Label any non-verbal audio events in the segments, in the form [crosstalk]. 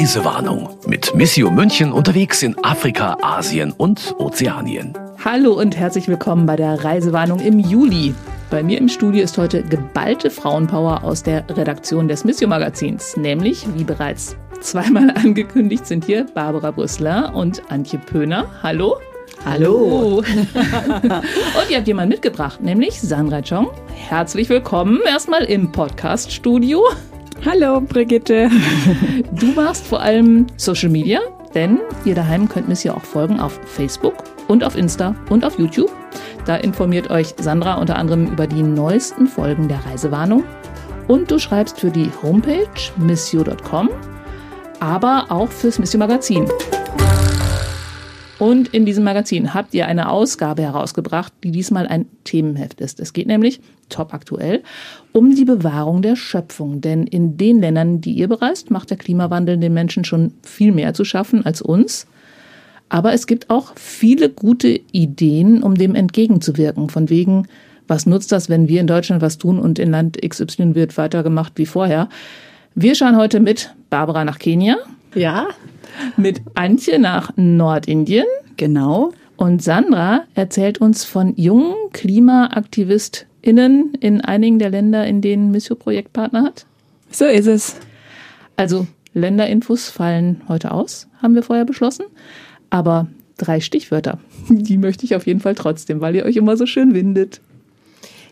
Reisewarnung mit Missio München unterwegs in Afrika, Asien und Ozeanien. Hallo und herzlich willkommen bei der Reisewarnung im Juli. Bei mir im Studio ist heute geballte Frauenpower aus der Redaktion des Missio Magazins, nämlich, wie bereits zweimal [laughs] angekündigt, sind hier Barbara Brüssler und Antje Pöhner. Hallo. Hallo. [laughs] und ihr habt jemanden mitgebracht, nämlich Sandra Chong. Herzlich willkommen erstmal im Podcast-Studio. Hallo, Brigitte. [laughs] Du machst vor allem Social Media, denn ihr daheim könnt Miss ja auch folgen auf Facebook und auf Insta und auf YouTube. Da informiert euch Sandra unter anderem über die neuesten Folgen der Reisewarnung. Und du schreibst für die Homepage missio.com, aber auch fürs Missio Magazin. Und in diesem Magazin habt ihr eine Ausgabe herausgebracht, die diesmal ein Themenheft ist. Es geht nämlich, top aktuell, um die Bewahrung der Schöpfung. Denn in den Ländern, die ihr bereist, macht der Klimawandel den Menschen schon viel mehr zu schaffen als uns. Aber es gibt auch viele gute Ideen, um dem entgegenzuwirken. Von wegen, was nutzt das, wenn wir in Deutschland was tun und in Land XY wird weitergemacht wie vorher? Wir schauen heute mit Barbara nach Kenia. Ja. Mit Antje nach Nordindien. Genau. Und Sandra erzählt uns von jungen KlimaaktivistInnen in einigen der Länder, in denen Missio Projektpartner hat. So ist es. Also Länderinfos fallen heute aus, haben wir vorher beschlossen. Aber drei Stichwörter, die möchte ich auf jeden Fall trotzdem, weil ihr euch immer so schön windet.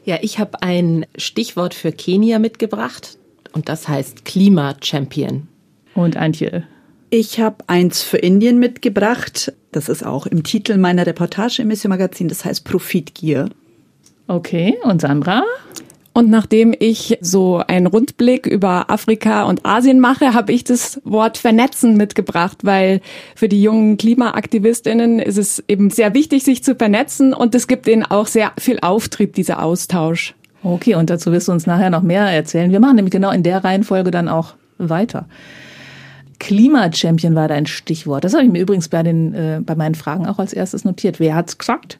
Ja, ich habe ein Stichwort für Kenia mitgebracht und das heißt Klima-Champion. Und Antje? Ich habe eins für Indien mitgebracht. Das ist auch im Titel meiner Reportage im Mission Magazin. Das heißt Profitgier. Okay, und Sandra? Und nachdem ich so einen Rundblick über Afrika und Asien mache, habe ich das Wort vernetzen mitgebracht, weil für die jungen Klimaaktivistinnen ist es eben sehr wichtig, sich zu vernetzen und es gibt ihnen auch sehr viel Auftrieb, dieser Austausch. Okay, und dazu wirst du uns nachher noch mehr erzählen. Wir machen nämlich genau in der Reihenfolge dann auch weiter. Klima-Champion war dein Stichwort. Das habe ich mir übrigens bei, den, äh, bei meinen Fragen auch als erstes notiert. Wer hat's gesagt?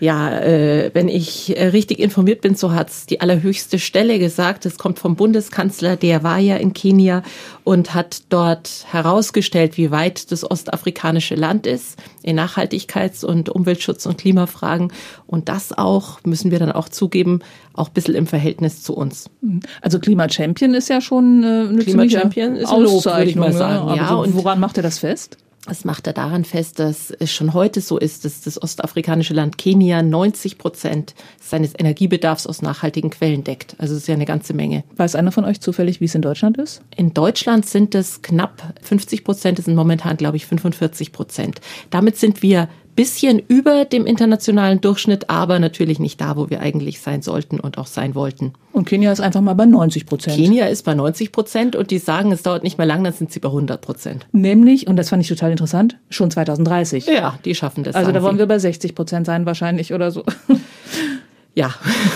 Ja, äh, wenn ich äh, richtig informiert bin, so hat's die allerhöchste Stelle gesagt. Es kommt vom Bundeskanzler, der war ja in Kenia und hat dort herausgestellt, wie weit das ostafrikanische Land ist in Nachhaltigkeits- und Umweltschutz- und Klimafragen. Und das auch, müssen wir dann auch zugeben, auch ein bisschen im Verhältnis zu uns. Also Klima-Champion ist ja schon äh, eine Klima-Champion ist ein Lob, würde ich mal sagen. Ja, so, und woran macht er das fest? Das macht er daran fest, dass es schon heute so ist, dass das ostafrikanische Land Kenia 90 Prozent seines Energiebedarfs aus nachhaltigen Quellen deckt. Also das ist ja eine ganze Menge. Weiß einer von euch zufällig, wie es in Deutschland ist? In Deutschland sind es knapp 50 Prozent, es sind momentan, glaube ich, 45 Prozent. Damit sind wir bisschen über dem internationalen Durchschnitt, aber natürlich nicht da, wo wir eigentlich sein sollten und auch sein wollten. Und Kenia ist einfach mal bei 90 Prozent. Kenia ist bei 90 Prozent und die sagen, es dauert nicht mehr lang, dann sind sie bei 100 Prozent. Nämlich, und das fand ich total interessant, schon 2030. Ja, die schaffen das. Also da wollen wir bei 60 Prozent sein wahrscheinlich oder so. [laughs] Ja.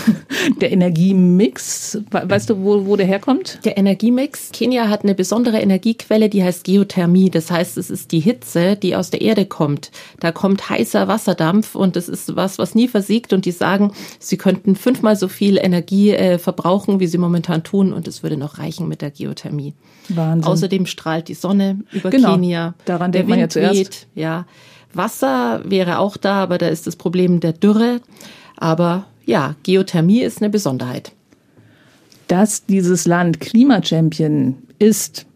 [laughs] Der Energiemix, weißt du, wo, wo der herkommt? Der Energiemix. Kenia hat eine besondere Energiequelle, die heißt Geothermie. Das heißt, es ist die Hitze, die aus der Erde kommt. Da kommt heißer Wasserdampf und das ist was, was nie versiegt. Und die sagen, sie könnten fünfmal so viel Energie äh, verbrauchen, wie sie momentan tun. Und es würde noch reichen mit der Geothermie. Wahnsinn. Außerdem strahlt die Sonne über genau. Kenia. Daran denkt man ja zuerst. Weht, ja. Wasser wäre auch da, aber da ist das Problem der Dürre. Aber ja, Geothermie ist eine Besonderheit. Dass dieses Land Klimachampion ist,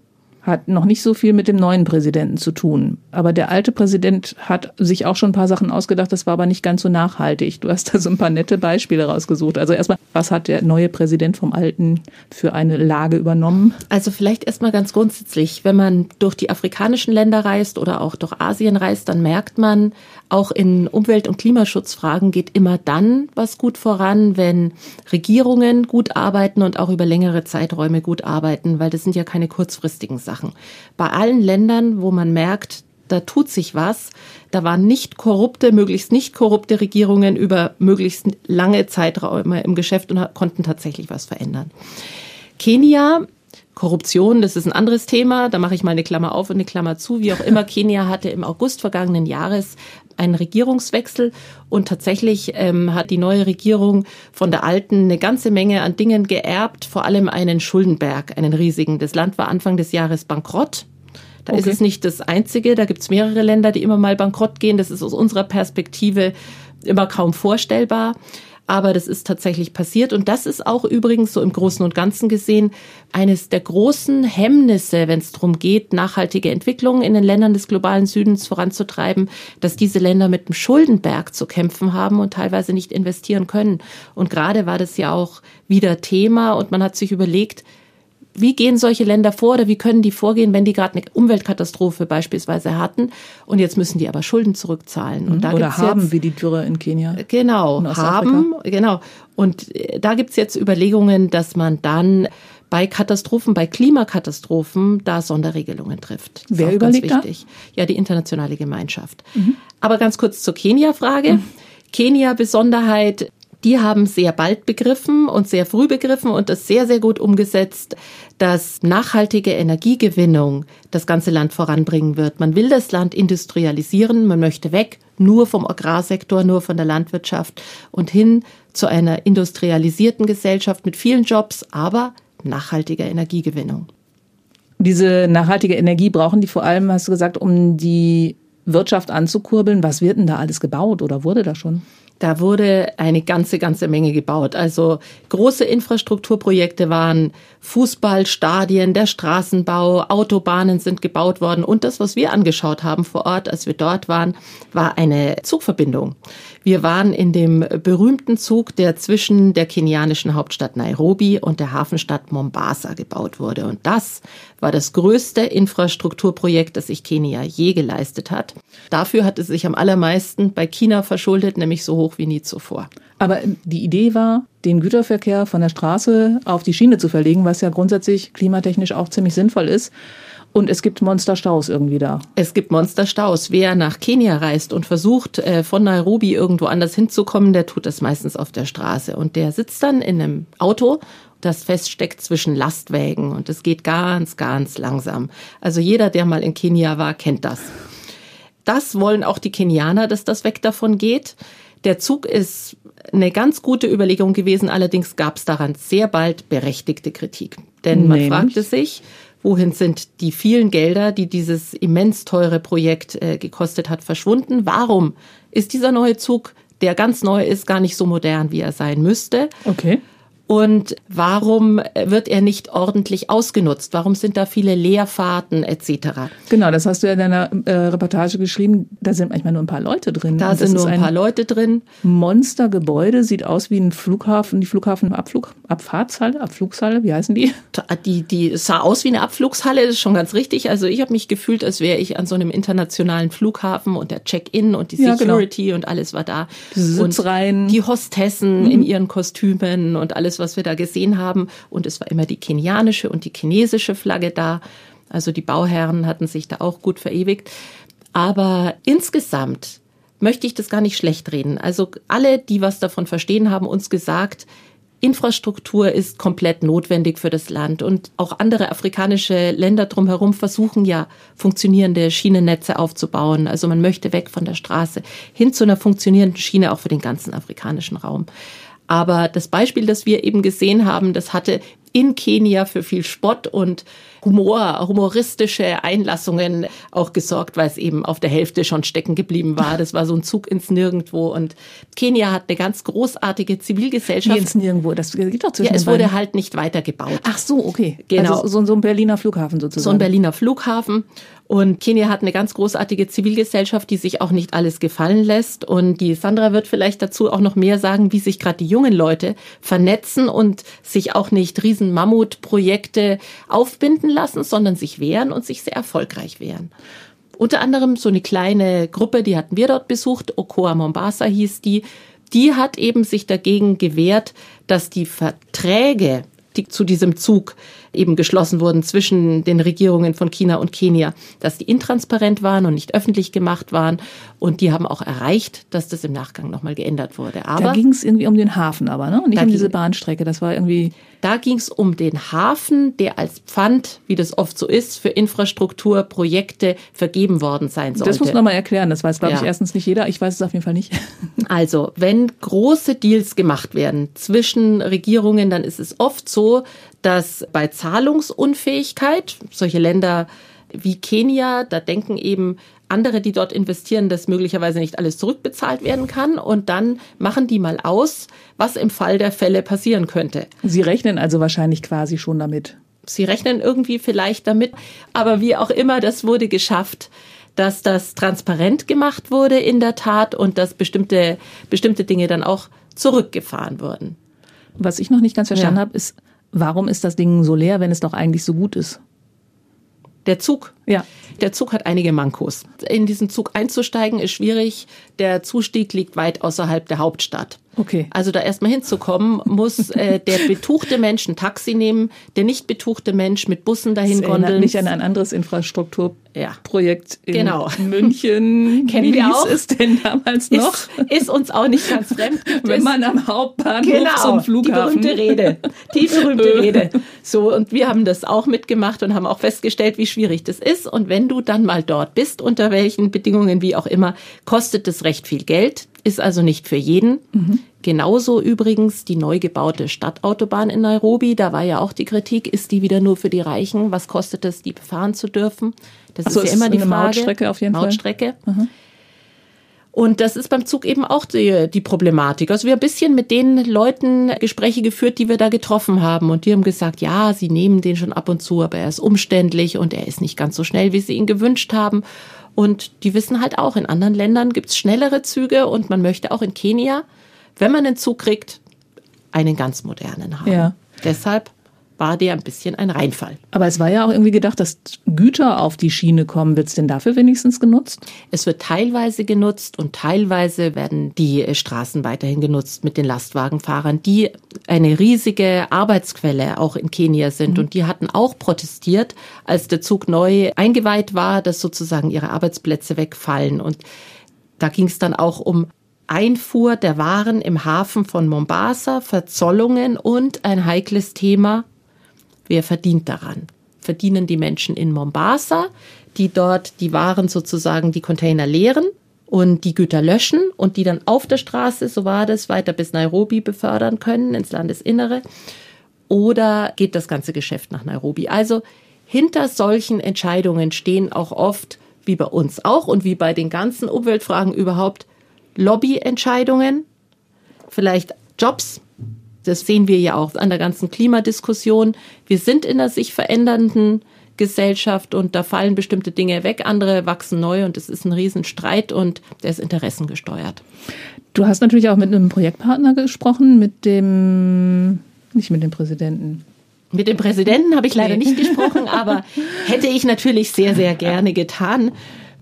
hat noch nicht so viel mit dem neuen Präsidenten zu tun. Aber der alte Präsident hat sich auch schon ein paar Sachen ausgedacht, das war aber nicht ganz so nachhaltig. Du hast da so ein paar nette Beispiele rausgesucht. Also erstmal, was hat der neue Präsident vom alten für eine Lage übernommen? Also vielleicht erstmal ganz grundsätzlich, wenn man durch die afrikanischen Länder reist oder auch durch Asien reist, dann merkt man, auch in Umwelt- und Klimaschutzfragen geht immer dann was gut voran, wenn Regierungen gut arbeiten und auch über längere Zeiträume gut arbeiten, weil das sind ja keine kurzfristigen Sachen. Bei allen Ländern, wo man merkt, da tut sich was. Da waren nicht korrupte, möglichst nicht korrupte Regierungen über möglichst lange Zeiträume im Geschäft und konnten tatsächlich was verändern. Kenia Korruption, das ist ein anderes Thema. Da mache ich mal eine Klammer auf und eine Klammer zu. Wie auch immer, [laughs] Kenia hatte im August vergangenen Jahres einen Regierungswechsel und tatsächlich ähm, hat die neue Regierung von der alten eine ganze Menge an Dingen geerbt, vor allem einen Schuldenberg, einen riesigen. Das Land war Anfang des Jahres bankrott. Da okay. ist es nicht das Einzige, da gibt es mehrere Länder, die immer mal bankrott gehen. Das ist aus unserer Perspektive immer kaum vorstellbar aber das ist tatsächlich passiert. Und das ist auch übrigens so im Großen und Ganzen gesehen eines der großen Hemmnisse, wenn es darum geht, nachhaltige Entwicklungen in den Ländern des globalen Südens voranzutreiben, dass diese Länder mit dem Schuldenberg zu kämpfen haben und teilweise nicht investieren können. Und gerade war das ja auch wieder Thema und man hat sich überlegt, wie gehen solche Länder vor oder wie können die vorgehen, wenn die gerade eine Umweltkatastrophe beispielsweise hatten und jetzt müssen die aber Schulden zurückzahlen. Und da oder haben jetzt, wie die Dürre in Kenia. Genau, haben, genau. Und äh, da gibt's jetzt Überlegungen, dass man dann bei Katastrophen, bei Klimakatastrophen da Sonderregelungen trifft. Das Wer überlegt ganz wichtig. Da? Ja, die internationale Gemeinschaft. Mhm. Aber ganz kurz zur Kenia-Frage. Mhm. Kenia-Besonderheit, die haben sehr bald begriffen und sehr früh begriffen und das sehr, sehr gut umgesetzt, dass nachhaltige Energiegewinnung das ganze Land voranbringen wird. Man will das Land industrialisieren, man möchte weg nur vom Agrarsektor, nur von der Landwirtschaft und hin zu einer industrialisierten Gesellschaft mit vielen Jobs, aber nachhaltiger Energiegewinnung. Diese nachhaltige Energie brauchen die vor allem, hast du gesagt, um die Wirtschaft anzukurbeln. Was wird denn da alles gebaut oder wurde da schon? Da wurde eine ganze, ganze Menge gebaut. Also große Infrastrukturprojekte waren Fußballstadien, der Straßenbau, Autobahnen sind gebaut worden. Und das, was wir angeschaut haben vor Ort, als wir dort waren, war eine Zugverbindung. Wir waren in dem berühmten Zug, der zwischen der kenianischen Hauptstadt Nairobi und der Hafenstadt Mombasa gebaut wurde. Und das war das größte Infrastrukturprojekt, das sich Kenia je geleistet hat. Dafür hat es sich am allermeisten bei China verschuldet, nämlich so hoch wie nie zuvor. Aber die Idee war, den Güterverkehr von der Straße auf die Schiene zu verlegen, was ja grundsätzlich klimatechnisch auch ziemlich sinnvoll ist. Und es gibt Monsterstaus irgendwie da. Es gibt Monsterstaus. Wer nach Kenia reist und versucht, äh, von Nairobi irgendwo anders hinzukommen, der tut das meistens auf der Straße. Und der sitzt dann in einem Auto, das feststeckt zwischen Lastwägen. Und es geht ganz, ganz langsam. Also jeder, der mal in Kenia war, kennt das. Das wollen auch die Kenianer, dass das weg davon geht. Der Zug ist eine ganz gute Überlegung gewesen. Allerdings gab es daran sehr bald berechtigte Kritik. Denn man Nämlich? fragte sich, wohin sind die vielen Gelder, die dieses immens teure Projekt äh, gekostet hat, verschwunden? Warum ist dieser neue Zug, der ganz neu ist, gar nicht so modern, wie er sein müsste? Okay. Und warum wird er nicht ordentlich ausgenutzt? Warum sind da viele Leerfahrten etc.? Genau, das hast du ja in deiner äh, Reportage geschrieben. Da sind manchmal nur ein paar Leute drin. Da sind nur ein, ein paar Leute drin. Monstergebäude, sieht aus wie ein Flughafen, die Flughafenabflug, Abfahrtshalle, Abflugshalle, wie heißen die? Die, die sah aus wie eine Abflugshalle, das ist schon ganz richtig. Also ich habe mich gefühlt, als wäre ich an so einem internationalen Flughafen und der Check-in und die Security ja, genau. und alles war da. Die Sitzreihen. Und die Hostessen mhm. in ihren Kostümen und alles was wir da gesehen haben. Und es war immer die kenianische und die chinesische Flagge da. Also die Bauherren hatten sich da auch gut verewigt. Aber insgesamt möchte ich das gar nicht schlecht reden. Also alle, die was davon verstehen, haben uns gesagt, Infrastruktur ist komplett notwendig für das Land. Und auch andere afrikanische Länder drumherum versuchen ja, funktionierende Schienennetze aufzubauen. Also man möchte weg von der Straße hin zu einer funktionierenden Schiene auch für den ganzen afrikanischen Raum. Aber das Beispiel, das wir eben gesehen haben, das hatte in Kenia für viel Spott und Humor, humoristische Einlassungen auch gesorgt, weil es eben auf der Hälfte schon stecken geblieben war. Das war so ein Zug ins Nirgendwo. Und Kenia hat eine ganz großartige Zivilgesellschaft. Wie ins Nirgendwo, das geht doch zwischen Ja, es wurde halt nicht weitergebaut. Ach so, okay. Genau. Also so, so ein Berliner Flughafen sozusagen. So ein Berliner Flughafen. Und Kenia hat eine ganz großartige Zivilgesellschaft, die sich auch nicht alles gefallen lässt. Und die Sandra wird vielleicht dazu auch noch mehr sagen, wie sich gerade die jungen Leute vernetzen und sich auch nicht riesen Mammutprojekte aufbinden lassen, sondern sich wehren und sich sehr erfolgreich wehren. Unter anderem so eine kleine Gruppe, die hatten wir dort besucht, Okoa Mombasa hieß die, die hat eben sich dagegen gewehrt, dass die Verträge, die zu diesem Zug eben geschlossen wurden zwischen den Regierungen von China und Kenia, dass die intransparent waren und nicht öffentlich gemacht waren. Und die haben auch erreicht, dass das im Nachgang nochmal geändert wurde. Aber da ging es irgendwie um den Hafen aber, ne? Und nicht um diese Bahnstrecke. Das war irgendwie Da ging es um den Hafen, der als Pfand, wie das oft so ist, für Infrastrukturprojekte vergeben worden sein sollte. Das muss man mal erklären. Das weiß, glaube Ja. ich, erstens nicht jeder. Ich weiß es auf jeden Fall nicht. [laughs] Also, wenn große Deals gemacht werden zwischen Regierungen, dann ist es oft so, dass bei Zahlungsunfähigkeit solche Länder wie Kenia, da denken eben andere, die dort investieren, dass möglicherweise nicht alles zurückbezahlt werden kann. Und dann machen die mal aus, was im Fall der Fälle passieren könnte. Sie rechnen also wahrscheinlich quasi schon damit. Sie rechnen irgendwie vielleicht damit, aber wie auch immer, das wurde geschafft, dass das transparent gemacht wurde in der Tat und dass bestimmte, bestimmte Dinge dann auch zurückgefahren wurden. Was ich noch nicht ganz verstanden Ja. habe, ist, warum ist das Ding so leer, wenn es doch eigentlich so gut ist? Der Zug. Ja. Der Zug hat einige Mankos. In diesen Zug einzusteigen ist schwierig. Der Zustieg liegt weit außerhalb der Hauptstadt. Okay. Also da erstmal hinzukommen, muss äh, der betuchte Mensch ein Taxi nehmen, der nicht betuchte Mensch mit Bussen dahin Das gondeln. mich an ein anderes Infrastrukturprojekt Ja. in Genau. München. [laughs] Kennen Wie wir auch. es denn damals noch? ist, ist uns auch nicht ganz fremd. [laughs] Wenn man am Hauptbahnhof genau, zum Flughafen. Die berühmte Rede. Die berühmte [laughs] Rede. So, und wir haben das auch mitgemacht und haben auch festgestellt, wie schwierig das ist. Und wenn du dann mal dort bist, unter welchen Bedingungen wie auch immer, kostet es recht viel Geld, ist also nicht für jeden. Genauso übrigens die neu gebaute Stadtautobahn in Nairobi. Da war ja auch die Kritik, ist die wieder nur für die Reichen? Was kostet es, die befahren zu dürfen? Das so, ist ja ist immer die Frage. Mautstrecke auf jeden Fall. Mautstrecke. Und das ist beim Zug eben auch die, die Problematik. Also wir haben ein bisschen mit den Leuten Gespräche geführt, die wir da getroffen haben. Und die haben gesagt, ja, sie nehmen den schon ab und zu, aber er ist umständlich und er ist nicht ganz so schnell, wie sie ihn gewünscht haben. Und die wissen halt auch, in anderen Ländern gibt's schnellere Züge und man möchte auch in Kenia, wenn man einen Zug kriegt, einen ganz modernen haben. Ja. Deshalb war der ein bisschen ein Reinfall. Aber es war ja auch irgendwie gedacht, dass Güter auf die Schiene kommen. Wird es denn dafür wenigstens genutzt? Es wird teilweise genutzt und teilweise werden die äh, Straßen weiterhin genutzt mit den Lastwagenfahrern, die eine riesige Arbeitsquelle auch in Kenia sind. Und die hatten auch protestiert, als der Zug neu eingeweiht war, dass sozusagen ihre Arbeitsplätze wegfallen. Und da ging es dann auch um Einfuhr der Waren im Hafen von Mombasa, Verzollungen und ein heikles Thema, wer verdient daran? Verdienen die Menschen in Mombasa, die dort die Waren sozusagen, die Container leeren und die Güter löschen und die dann auf der Straße, so war das, weiter bis Nairobi befördern können, ins Landesinnere? Oder geht das ganze Geschäft nach Nairobi? Also hinter solchen Entscheidungen stehen auch oft, wie bei uns auch und wie bei den ganzen Umweltfragen überhaupt, Lobbyentscheidungen, vielleicht Jobs. Das sehen wir ja auch an der ganzen Klimadiskussion. Wir sind in einer sich verändernden Gesellschaft und da fallen bestimmte Dinge weg, andere wachsen neu und es ist ein Riesenstreit und der ist interessengesteuert. Du hast natürlich auch mit einem Projektpartner gesprochen, mit dem, nicht mit dem Präsidenten. Mit dem Präsidenten habe ich leider nicht gesprochen, aber [laughs] hätte ich natürlich sehr, sehr gerne getan.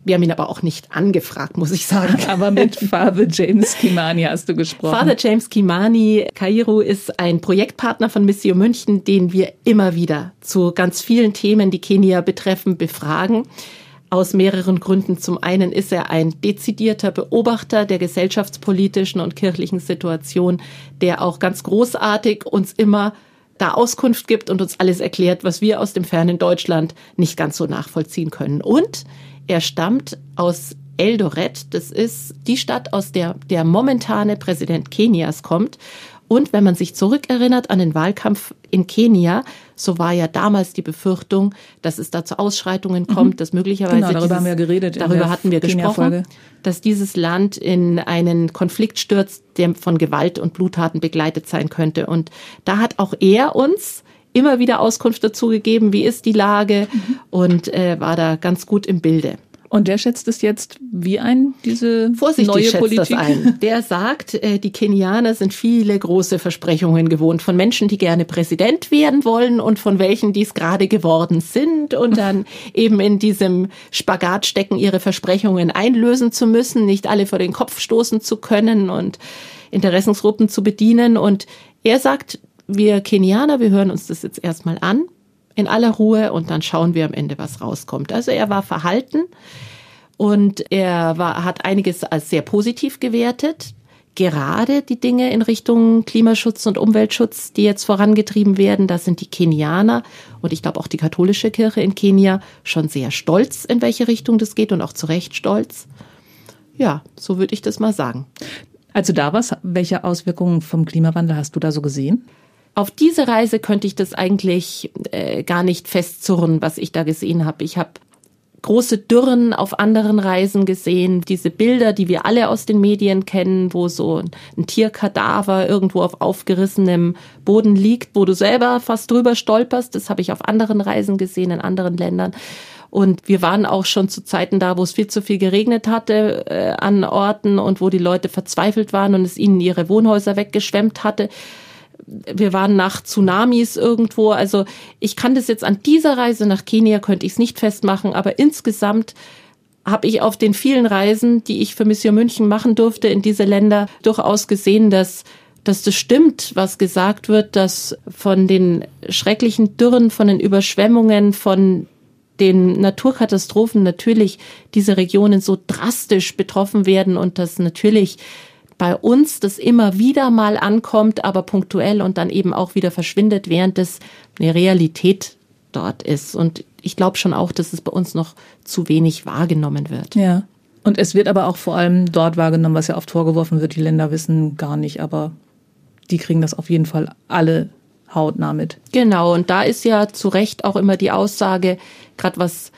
Wir haben ihn aber auch nicht angefragt, muss ich sagen. [laughs] Aber mit Father James Kimani hast du gesprochen. Father James Kimani Kairu ist ein Projektpartner von Missio München, den wir immer wieder zu ganz vielen Themen, die Kenia betreffen, befragen. Aus mehreren Gründen. Zum einen ist er ein dezidierter Beobachter der gesellschaftspolitischen und kirchlichen Situation, der auch ganz großartig uns immer da Auskunft gibt und uns alles erklärt, was wir aus dem fernen Deutschland nicht ganz so nachvollziehen können. Und er stammt aus Eldoret. Das ist die Stadt, aus der der momentane Präsident Kenias kommt. Und wenn man sich zurückerinnert an den Wahlkampf in Kenia, so war ja damals die Befürchtung, dass es da zu Ausschreitungen kommt, dass möglicherweise Genau, darüber dieses, haben wir geredet Darüber hatten wir gesprochen, dass dieses Land in einen Konflikt stürzt, der von Gewalt und Bluttaten begleitet sein könnte. Und da hat auch er uns immer wieder Auskunft dazu gegeben, wie ist die Lage und äh, war da ganz gut im Bilde. Und der schätzt es jetzt wie ein, diese Vorsichtig neue schätzt Politik? das ein. Der sagt, äh, die Kenianer sind viele große Versprechungen gewohnt von Menschen, die gerne Präsident werden wollen und von welchen, die es gerade geworden sind und [laughs] dann eben in diesem Spagat stecken, ihre Versprechungen einlösen zu müssen, nicht alle vor den Kopf stoßen zu können und Interessensgruppen zu bedienen. Und er sagt, wir Kenianer, wir hören uns das jetzt erstmal an in aller Ruhe und dann schauen wir am Ende, was rauskommt. Also er war verhalten und er war, hat einiges als sehr positiv gewertet. gerade die Dinge in Richtung Klimaschutz und Umweltschutz, die jetzt vorangetrieben werden. Da sind die Kenianer und ich glaube auch die katholische Kirche in Kenia schon sehr stolz, in welche Richtung das geht und auch zu Recht stolz. Ja, so würde ich das mal sagen. Also da was, welche Auswirkungen vom Klimawandel hast du da so gesehen? Auf diese Reise könnte ich das eigentlich äh, gar nicht festzurren, was ich da gesehen habe. Ich habe große Dürren auf anderen Reisen gesehen, diese Bilder, die wir alle aus den Medien kennen, wo so ein Tierkadaver irgendwo auf aufgerissenem Boden liegt, wo du selber fast drüber stolperst. Das habe ich auf anderen Reisen gesehen, in anderen Ländern. Und wir waren auch schon zu Zeiten da, wo es viel zu viel geregnet hatte äh, an Orten und wo die Leute verzweifelt waren und es ihnen ihre Wohnhäuser weggeschwemmt hatte wir waren nach Tsunamis irgendwo. Also ich kann das jetzt an dieser Reise nach Kenia, könnte ich es nicht festmachen, aber insgesamt habe ich auf den vielen Reisen, die ich für Mission München machen durfte in diese Länder, durchaus gesehen, dass dass das stimmt, was gesagt wird, dass von den schrecklichen Dürren, von den Überschwemmungen, von den Naturkatastrophen natürlich diese Regionen so drastisch betroffen werden und dass natürlich bei uns das immer wieder mal ankommt, aber punktuell und dann eben auch wieder verschwindet, während es eine Realität dort ist. Und ich glaube schon auch, dass es bei uns noch zu wenig wahrgenommen wird. Ja. Und es wird aber auch vor allem dort wahrgenommen, was ja oft vorgeworfen wird, die Länder wissen gar nicht, aber die kriegen das auf jeden Fall alle hautnah mit. Genau, und da ist ja zu Recht auch immer die Aussage, gerade was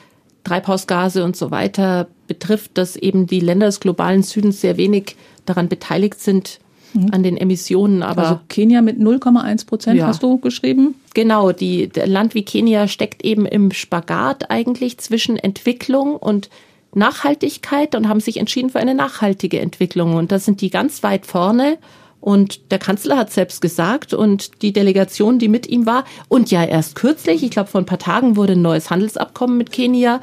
Treibhausgase und so weiter betrifft, dass eben die Länder des globalen Südens sehr wenig daran beteiligt sind mhm. an den Emissionen. Aber also Kenia mit 0,1 Prozent ja. hast du geschrieben? Genau, die, der Land wie Kenia steckt eben im Spagat eigentlich zwischen Entwicklung und Nachhaltigkeit und haben sich entschieden für eine nachhaltige Entwicklung. Und da sind die ganz weit vorne. Und der Kanzler hat selbst gesagt und die Delegation, die mit ihm war, und ja erst kürzlich, ich glaube vor ein paar Tagen wurde ein neues Handelsabkommen mit Kenia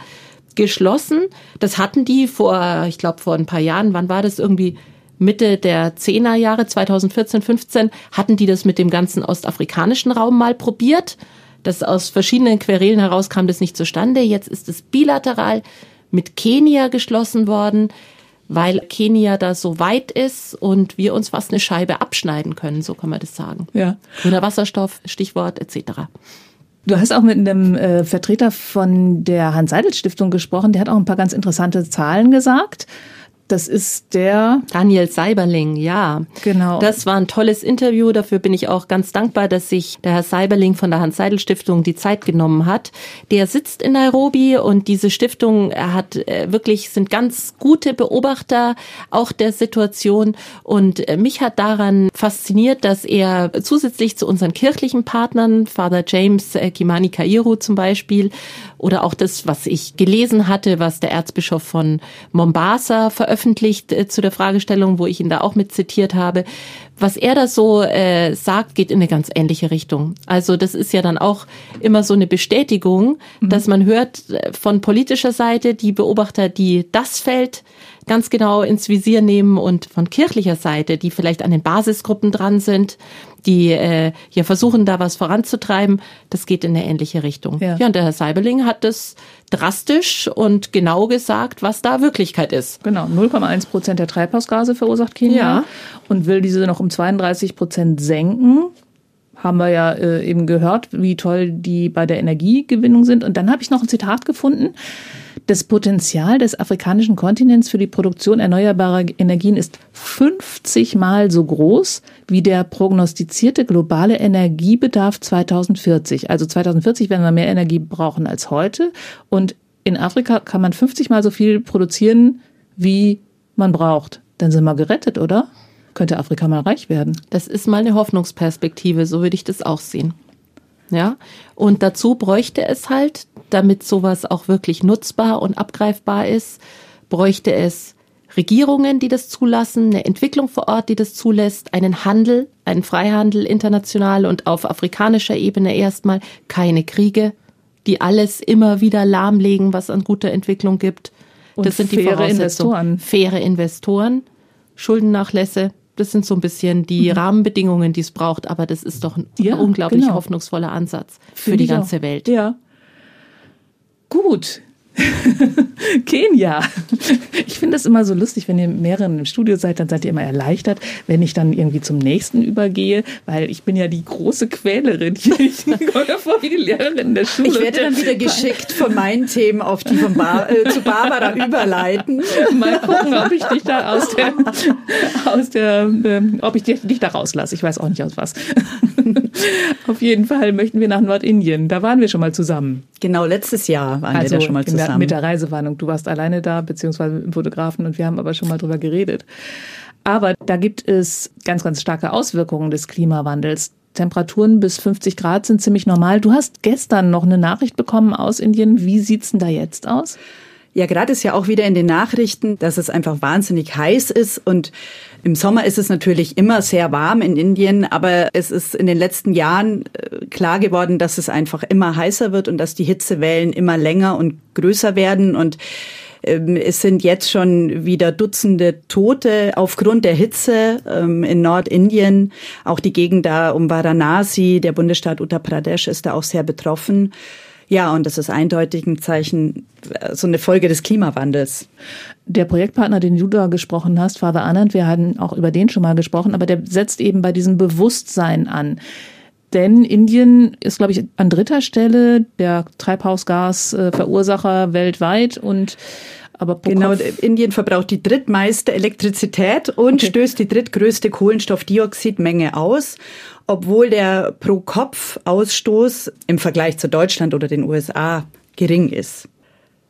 geschlossen. Das hatten die vor, ich glaube vor ein paar Jahren, wann war das irgendwie Mitte der Zehnerjahre, 2014, 15, hatten die das mit dem ganzen ostafrikanischen Raum mal probiert. Das aus verschiedenen Querelen heraus kam das nicht zustande. Jetzt ist es bilateral mit Kenia geschlossen worden, weil Kenia da so weit ist und wir uns fast eine Scheibe abschneiden können, so kann man das sagen. Ja. Oder Wasserstoff, Stichwort etc. Du hast auch mit einem äh, Vertreter von der Hans-Seidel-Stiftung gesprochen, der hat auch ein paar ganz interessante Zahlen gesagt. Das ist der Daniel Seiberling, ja. Genau. Das war ein tolles Interview. Dafür bin ich auch ganz dankbar, dass sich der Herr Seiberling von der Hans-Seidel-Stiftung die Zeit genommen hat. Der sitzt in Nairobi und diese Stiftung hat äh, wirklich, sind ganz gute Beobachter auch der Situation. Und äh, mich hat daran fasziniert, dass er zusätzlich zu unseren kirchlichen Partnern, Father James äh, Kimani Kairu zum Beispiel, oder auch das, was ich gelesen hatte, was der Erzbischof von Mombasa veröffentlicht veröffentlicht äh, zu der Fragestellung, wo ich ihn da auch mit zitiert habe. Was er da so äh, sagt, geht in eine ganz ähnliche Richtung. Also das ist ja dann auch immer so eine Bestätigung, mhm. dass man hört äh, von politischer Seite die Beobachter, die das Feld ganz genau ins Visier nehmen und von kirchlicher Seite, die vielleicht an den Basisgruppen dran sind, die äh, ja versuchen, da was voranzutreiben, das geht in eine ähnliche Richtung. Ja, ja und der Herr Seiberling hat das drastisch und genau gesagt, was da Wirklichkeit ist. Genau, 0,1 Prozent der Treibhausgase verursacht Kenia ja. und will diese noch um 32 Prozent senken haben wir ja äh, eben gehört, wie toll die bei der Energiegewinnung sind. Und dann habe ich noch ein Zitat gefunden. Das Potenzial des afrikanischen Kontinents für die Produktion erneuerbarer Energien ist 50 mal so groß wie der prognostizierte globale Energiebedarf 2040. Also 2040 werden wir mehr Energie brauchen als heute. Und in Afrika kann man 50 mal so viel produzieren, wie man braucht. Dann sind wir gerettet, oder? Könnte Afrika mal reich werden. Das ist mal eine Hoffnungsperspektive, so würde ich das auch sehen. Ja, und dazu bräuchte es halt, damit sowas auch wirklich nutzbar und abgreifbar ist, bräuchte es Regierungen, die das zulassen, eine Entwicklung vor Ort, die das zulässt, einen Handel, einen Freihandel international und auf afrikanischer Ebene erstmal keine Kriege, die alles immer wieder lahmlegen, was an guter Entwicklung gibt. Und das sind die faire Investoren. Faire Investoren, Schuldennachlässe, das sind so ein bisschen die mhm. Rahmenbedingungen, die es braucht, aber das ist doch ein ja, unglaublich genau. hoffnungsvoller Ansatz für Find die ganze auch. Welt. Ja. Gut. [laughs] Kenia. Ich finde das immer so lustig, wenn ihr mehreren im Studio seid, dann seid ihr immer erleichtert, wenn ich dann irgendwie zum nächsten übergehe, weil ich bin ja die große Quälerin. [laughs] Ich komme vor wie die Lehrerin der Schule. Ich werde dann wieder geschickt von meinen Themen auf die von Bar äh, zu Barbara [laughs] überleiten. Mal gucken, ob ich dich da aus der, aus der, äh, ob ich dich, dich da rauslasse. Ich weiß auch nicht aus was. auf jeden Fall möchten wir nach Nordindien. Da waren wir schon mal zusammen. Genau, letztes Jahr waren also wir da schon mal zusammen. Der, mit der Reisewarnung. Du warst alleine da, beziehungsweise im Fotografen und wir haben aber schon mal drüber geredet. Aber da gibt es ganz, ganz starke Auswirkungen des Klimawandels. Temperaturen bis 50 Grad sind ziemlich normal. Du hast gestern noch eine Nachricht bekommen aus Indien. Wie sieht's denn da jetzt aus? Ja, gerade ist ja auch wieder in den Nachrichten, dass es einfach wahnsinnig heiß ist und im Sommer ist es natürlich immer sehr warm in Indien, aber es ist in den letzten Jahren äh, klar geworden, dass es einfach immer heißer wird und dass die Hitzewellen immer länger und größer werden und ähm, es sind jetzt schon wieder Dutzende Tote aufgrund der Hitze ähm, in Nordindien. Auch die Gegend da um Varanasi, der Bundesstaat Uttar Pradesh, ist da auch sehr betroffen. Ja, und das ist eindeutig ein Zeichen, so eine Folge des Klimawandels. Der Projektpartner, den du da gesprochen hast, Father Anand, wir hatten auch über den schon mal gesprochen, aber der setzt eben bei diesem Bewusstsein an. Denn Indien ist, glaube ich, an dritter Stelle der Treibhausgasverursacher weltweit und aber genau, Indien verbraucht die drittmeiste Elektrizität und okay. stößt die drittgrößte Kohlenstoffdioxidmenge aus obwohl der Pro-Kopf-Ausstoß im Vergleich zu Deutschland oder den USA gering ist.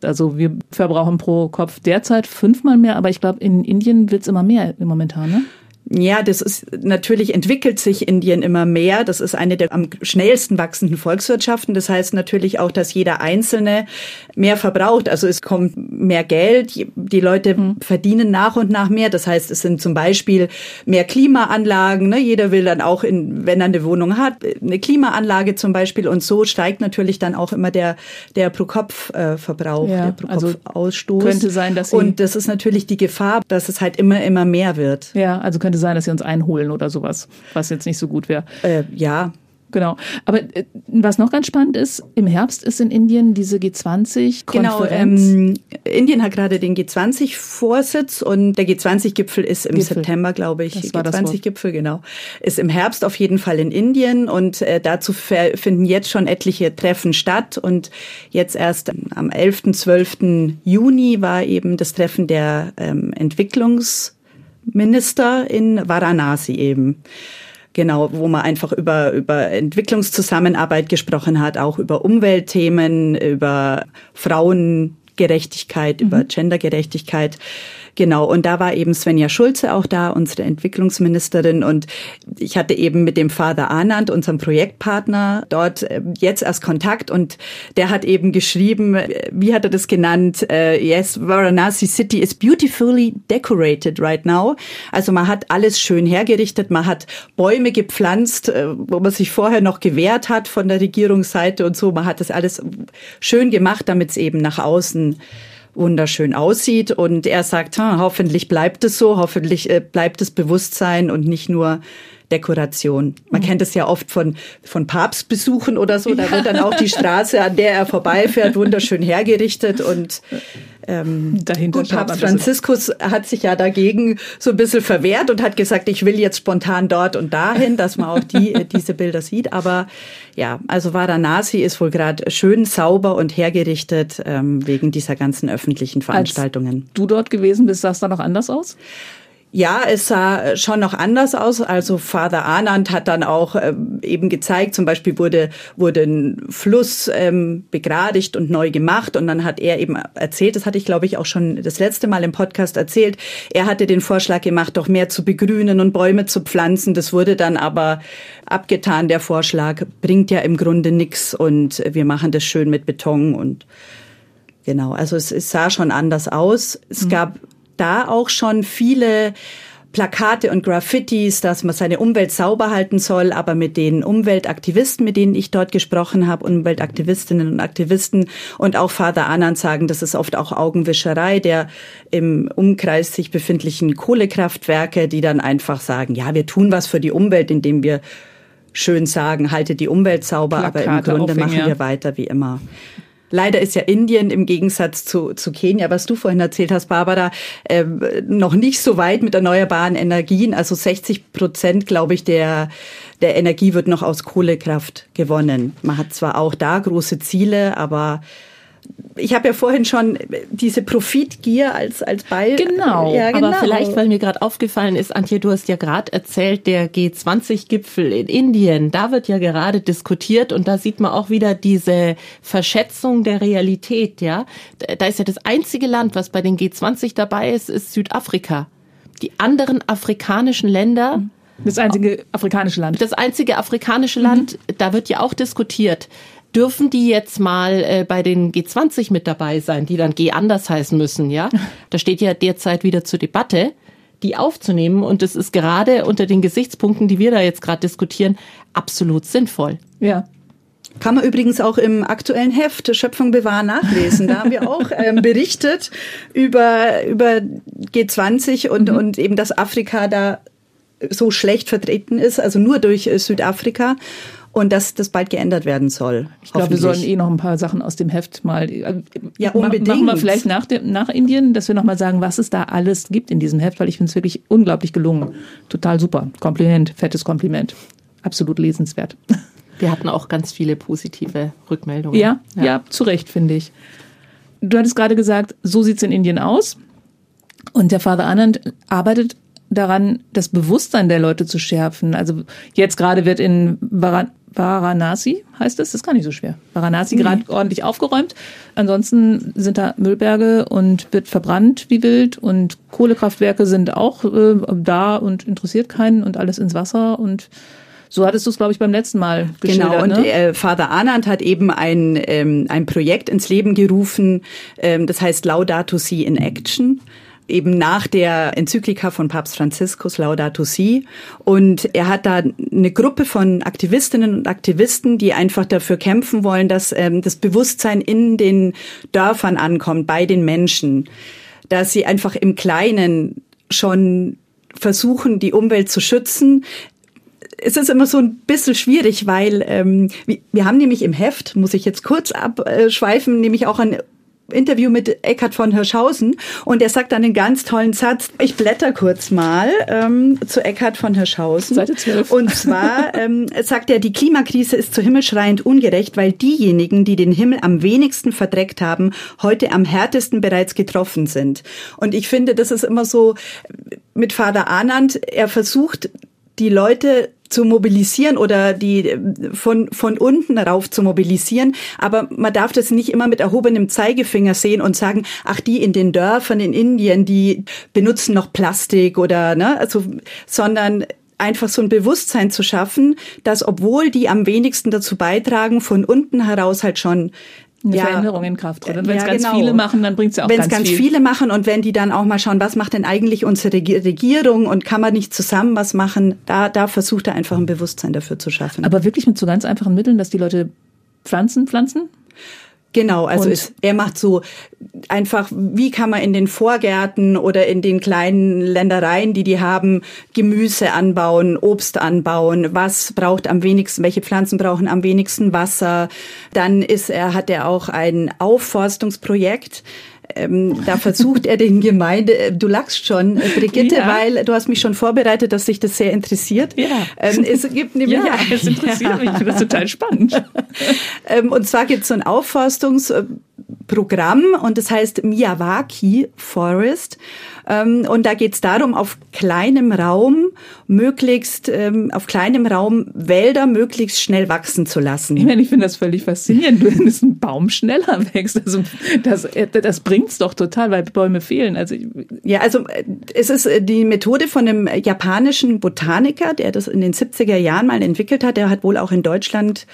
Also wir verbrauchen pro Kopf derzeit fünfmal mehr, aber ich glaube, in Indien wird es immer mehr momentan, ne? Ja, das ist natürlich entwickelt sich Indien immer mehr. Das ist eine der am schnellsten wachsenden Volkswirtschaften. Das heißt natürlich auch, dass jeder Einzelne mehr verbraucht. Also es kommt mehr Geld. Die Leute mhm. verdienen nach und nach mehr. Das heißt, es sind zum Beispiel mehr Klimaanlagen. Ne? Jeder will dann auch, in, wenn er eine Wohnung hat, eine Klimaanlage zum Beispiel. Und so steigt natürlich dann auch immer der, der Pro-Kopf-Verbrauch, ja, der Pro-Kopf-Ausstoß. Also könnte sein, dass und das ist natürlich die Gefahr, dass es halt immer, immer mehr wird. Ja, also könnte sein, dass sie uns einholen oder sowas, was jetzt nicht so gut wäre. Äh, ja, Genau. Aber äh, was noch ganz spannend ist, im Herbst ist in Indien diese G20-Konferenz. Genau, ähm, Indien hat gerade den G20-Vorsitz und der G20-Gipfel ist im Gipfel. September, glaube ich. G20-Gipfel, genau. Ist im Herbst auf jeden Fall in Indien und äh, dazu finden jetzt schon etliche Treffen statt und jetzt erst am 11., 12. Juni war eben das Treffen der ähm, Entwicklungs- Minister in Varanasi eben. Genau, wo man einfach über, über Entwicklungszusammenarbeit gesprochen hat, auch über Umweltthemen, über Frauengerechtigkeit, mhm. über Gendergerechtigkeit. Genau, und da war eben Svenja Schulze auch da, unsere Entwicklungsministerin. Und ich hatte eben mit dem Father Anand, unserem Projektpartner, dort äh, jetzt erst Kontakt. Und der hat eben geschrieben, äh, wie hat er das genannt? Uh, yes, Varanasi City is beautifully decorated right now. Also man hat alles schön hergerichtet, man hat Bäume gepflanzt, wo man sich vorher noch gewehrt hat von der Regierungsseite und so. Man hat das alles schön gemacht, damit es eben nach außen wunderschön aussieht. Und er sagt, hoffentlich bleibt es so, hoffentlich äh, bleibt es Bewusstsein und nicht nur Dekoration. Man mhm. kennt es ja oft von, von Papstbesuchen oder so. Da wird dann auch die Straße, an der er vorbeifährt, [laughs] wunderschön hergerichtet und ähm, Dahinter gut, Papst Franziskus hat sich ja dagegen so ein bisschen verwehrt und hat gesagt, ich will jetzt spontan dort und dahin, dass man auch die, äh, diese Bilder sieht. Aber ja, also Varanasi ist wohl gerade schön sauber und hergerichtet ähm, wegen dieser ganzen öffentlichen Veranstaltungen. Als du dort gewesen bist, sah es da noch anders aus? Ja, es sah schon noch anders aus. Also Father Anand hat dann auch ähm, eben gezeigt, zum Beispiel wurde, wurde ein Fluss ähm, begradigt und neu gemacht. Und dann hat er eben erzählt, das hatte ich glaube ich auch schon das letzte Mal im Podcast erzählt, er hatte den Vorschlag gemacht, doch mehr zu begrünen und Bäume zu pflanzen. Das wurde dann aber abgetan, der Vorschlag, bringt ja im Grunde nichts und wir machen das schön mit Beton und Genau, also es, es sah schon anders aus. Es mhm. gab da auch schon viele Plakate und Graffitis, dass man seine Umwelt sauber halten soll, aber mit den Umweltaktivisten, mit denen ich dort gesprochen habe, Umweltaktivistinnen und Aktivisten und auch Vater Anand sagen, das ist oft auch Augenwischerei der im Umkreis sich befindlichen Kohlekraftwerke, die dann einfach sagen, ja, wir tun was für die Umwelt, indem wir schön sagen, halte die Umwelt sauber, Plakate aber im Grunde machen wir weiter wie immer. Leider ist ja Indien im Gegensatz zu, zu Kenia, was du vorhin erzählt hast, Barbara, äh, noch nicht so weit mit erneuerbaren Energien. Also 60 Prozent, glaube ich, der, der Energie wird noch aus Kohlekraft gewonnen. Man hat zwar auch da große Ziele, aber ich habe ja vorhin schon diese Profitgier als als Ball. Genau. Ja, genau. Aber vielleicht, weil mir gerade aufgefallen ist, Antje, du hast ja gerade erzählt, der G20-Gipfel in Indien, da wird ja gerade diskutiert und da sieht man auch wieder diese Verschätzung der Realität. Ja, da ist ja das einzige Land, was bei den G20 dabei ist, ist Südafrika. Die anderen afrikanischen Länder das einzige afrikanische Land. Das einzige afrikanische Land, mhm. da wird ja auch diskutiert dürfen die jetzt mal äh, bei den G20 mit dabei sein, die dann G anders heißen müssen, ja? [laughs] Da steht ja derzeit wieder zur Debatte, die aufzunehmen und es ist gerade unter den Gesichtspunkten, die wir da jetzt gerade diskutieren, absolut sinnvoll. Ja. Kann man übrigens auch im aktuellen Heft Schöpfung bewahren nachlesen. Da haben wir auch [laughs] ähm, berichtet über, über G20 und, mhm. und eben, dass Afrika da so schlecht vertreten ist, also nur durch äh, Südafrika und dass das bald geändert werden soll. Ich glaube, wir sollen eh noch ein paar Sachen aus dem Heft mal. Äh, ja, unbedingt. Machen wir vielleicht nach, dem, nach Indien, dass wir noch mal sagen, was es da alles gibt in diesem Heft, weil ich finde es wirklich unglaublich gelungen. Total super. Kompliment, fettes Kompliment. Absolut lesenswert. [laughs] Wir hatten auch ganz viele positive Rückmeldungen. Ja, ja, ja zu Recht, finde ich. Du hattest gerade gesagt, so sieht es in Indien aus. Und der Father Anand arbeitet daran, das Bewusstsein der Leute zu schärfen. Also jetzt gerade wird in Varanasi, heißt es, das ist gar nicht so schwer. Varanasi mhm. gerade ordentlich aufgeräumt. Ansonsten sind da Müllberge und wird verbrannt wie wild und Kohlekraftwerke sind auch äh, da und interessiert keinen und alles ins Wasser und so hattest du es, glaube ich, beim letzten Mal geschildert. Genau, und ne? äh, Vater Anand hat eben ein, ähm, ein Projekt ins Leben gerufen, ähm, das heißt Laudato Si in Action eben nach der Enzyklika von Papst Franziskus Laudato Si. Und er hat da eine Gruppe von Aktivistinnen und Aktivisten, die einfach dafür kämpfen wollen, dass ähm, das Bewusstsein in den Dörfern ankommt, bei den Menschen, dass sie einfach im Kleinen schon versuchen, die Umwelt zu schützen, es ist immer so ein bisschen schwierig, weil ähm, wir haben nämlich im Heft, muss ich jetzt kurz abschweifen, nämlich auch ein Interview mit Eckhard von Hirschhausen und er sagt dann einen ganz tollen Satz. Ich blätter kurz mal ähm, zu Eckhard von Hirschhausen. Seite 12. Und zwar [laughs] ähm, sagt er, die Klimakrise ist zu himmelschreiend ungerecht, weil diejenigen, die den Himmel am wenigsten verdreckt haben, heute am härtesten bereits getroffen sind. Und ich finde, das ist immer so mit Vater Anand, er versucht, die Leute zu mobilisieren oder die von, von unten rauf zu mobilisieren. Aber man darf das nicht immer mit erhobenem Zeigefinger sehen und sagen, ach, die in den Dörfern in Indien, die benutzen noch Plastik oder, ne, also, sondern einfach so ein Bewusstsein zu schaffen, dass obwohl die am wenigsten dazu beitragen, von unten heraus halt schon eine ja, Veränderung in Kraft tritt. Und wenn es ja, ganz genau. viele machen, dann bringt es ja auch wenn's ganz, ganz viel. viele machen und wenn die dann auch mal schauen, was macht denn eigentlich unsere Regierung und kann man nicht zusammen was machen, da, da versucht er einfach ein Bewusstsein dafür zu schaffen. Aber wirklich mit so ganz einfachen Mitteln, dass die Leute Pflanzen pflanzen? Genau, also ist, er macht so einfach, wie kann man in den Vorgärten oder in den kleinen Ländereien, die die haben, Gemüse anbauen, Obst anbauen, was braucht am wenigsten, welche Pflanzen brauchen am wenigsten Wasser. Dann ist er, hat er auch ein Aufforstungsprojekt, ähm, da versucht er den Gemeinde, äh, du lachst schon, äh, Brigitte, ja. weil du hast mich schon vorbereitet, dass sich das sehr interessiert. Ja. Ähm, es gibt [laughs] nämlich ja, es interessiert mich, ich finde das total spannend. [laughs] ähm, und zwar gibt es so ein Aufforstungsprogramm und das heißt Miyawaki Forest. Ähm, und da geht es darum, auf kleinem Raum möglichst, ähm, auf kleinem Raum Wälder möglichst schnell wachsen zu lassen. Ich meine, ich finde das völlig faszinierend, wenn es ein Baum schneller wächst. Also das, das bringt's doch total, weil Bäume fehlen. Also ja, also äh, es ist äh, die Methode von einem japanischen Botaniker, der das in den 70er Jahren mal entwickelt hat. Der hat wohl auch in Deutschland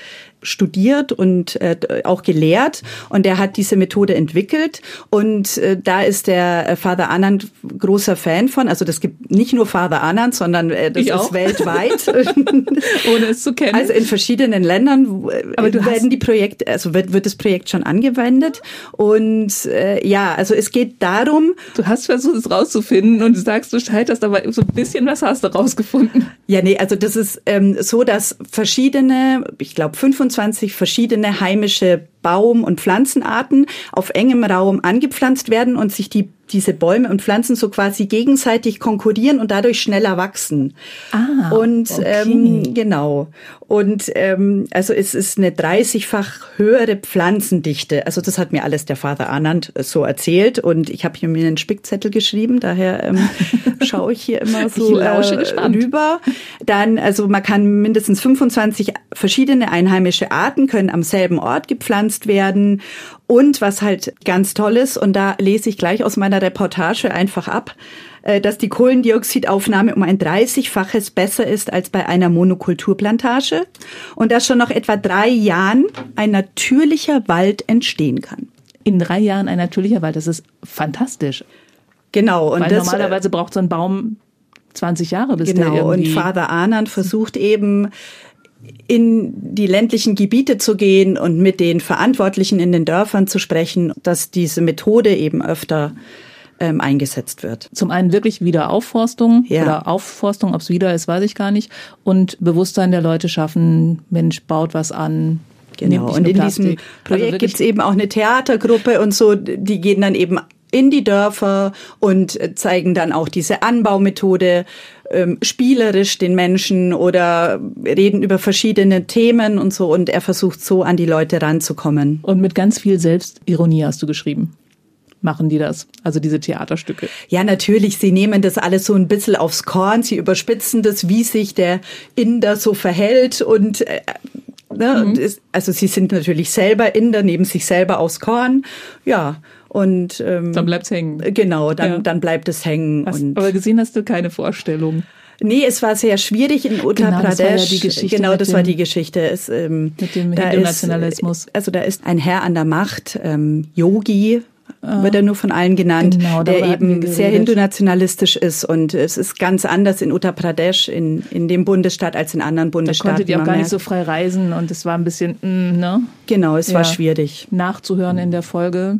studiert und äh, auch gelehrt und der hat diese Methode entwickelt und äh, da ist der äh, Father Anand großer Fan von. Also das gibt nicht nur Father Anand, sondern äh, das ich ist auch. weltweit. [laughs] Ohne es zu kennen. Also in verschiedenen Ländern äh, Aber du werden die Projekte, also wird, wird das Projekt schon angewendet und äh, ja, also es geht darum. Du hast versucht es rauszufinden und du sagst, du scheiterst, aber so ein bisschen was hast du rausgefunden. Ja, nee, also das ist ähm, so, dass verschiedene, ich glaube 25 verschiedene heimische Baum- und Pflanzenarten auf engem Raum angepflanzt werden und sich die diese Bäume und Pflanzen so quasi gegenseitig konkurrieren und dadurch schneller wachsen. Ah, und okay. ähm, genau. Und ähm, also es ist eine 30-fach höhere Pflanzendichte. Also das hat mir alles der Vater Anand so erzählt und ich habe hier mir einen Spickzettel geschrieben, daher ähm, [laughs] schaue ich hier immer so äh, rüber. Dann, also man kann mindestens 25 verschiedene einheimische Arten können am selben Ort gepflanzt werden. Und was halt ganz toll ist, und da lese ich gleich aus meiner Reportage einfach ab, äh, dass die Kohlendioxidaufnahme um ein 30-faches besser ist als bei einer Monokulturplantage und dass schon nach etwa drei Jahren ein natürlicher Wald entstehen kann. In drei Jahren ein natürlicher Wald, das ist fantastisch. Genau. Und Weil das, normalerweise braucht so ein Baum 20 Jahre, bis der Genau, und irgendwie... Father Anand versucht eben in die ländlichen Gebiete zu gehen und mit den Verantwortlichen in den Dörfern zu sprechen, dass diese Methode eben öfter ähm, eingesetzt wird. Zum einen wirklich Wiederaufforstung Ja. oder Aufforstung, ob es wieder ist, weiß ich gar nicht. Und Bewusstsein der Leute schaffen, Mensch, baut was an. Genau. Und in diesem Plastik. Projekt Also gibt's eben auch eine Theatergruppe und so, die gehen dann eben in die Dörfer und äh, zeigen dann auch diese Anbaumethode ähm, spielerisch den Menschen oder reden über verschiedene Themen und so. Und er versucht so an die Leute ranzukommen. Und mit ganz viel Selbstironie hast du geschrieben. Machen die das? Also diese Theaterstücke. Ja, natürlich, sie nehmen das alles so ein bisschen aufs Korn, sie überspitzen das, wie sich der Inder so verhält und äh, ne, und es, also sie sind natürlich selber Inder, nehmen sich selber aufs Korn, ja. Und ähm, Dann bleibt's hängen. genau, dann Ja. dann bleibt es hängen. Hast, und aber gesehen hast du keine Vorstellung. Nee, es war sehr schwierig in Uttar Genau, das war ja Pradesh. die Geschichte genau, das dem- war die Geschichte. Es, ähm, mit dem da Hindu-Nationalismus. Ist, also da ist ein Herr an der Macht, ähm, Yogi, wird er nur von allen genannt, Genau, der eben sehr hindu-nationalistisch ist. Und es ist ganz anders in Uttar Pradesh, in, in dem Bundesstaat, als in anderen Da Bundesstaaten. konntet ihr auch gar nicht so frei reisen und es war ein bisschen, mm, ne? Genau, es war Ja. schwierig. Nachzuhören in der Folge.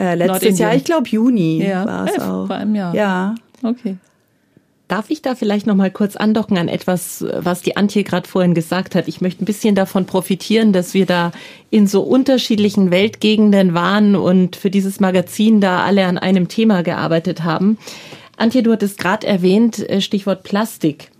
Äh, letztes Nordindien. Jahr, ich glaube Juni Ja, war es auch. vor einem Jahr. Ja. Okay. Darf ich da vielleicht noch mal kurz andocken an etwas, was die Antje gerade vorhin gesagt hat? Ich möchte ein bisschen davon profitieren, dass wir da in so unterschiedlichen Weltgegenden waren und für dieses Magazin da alle an einem Thema gearbeitet haben. Antje, du hattest gerade erwähnt, äh, Stichwort Plastik.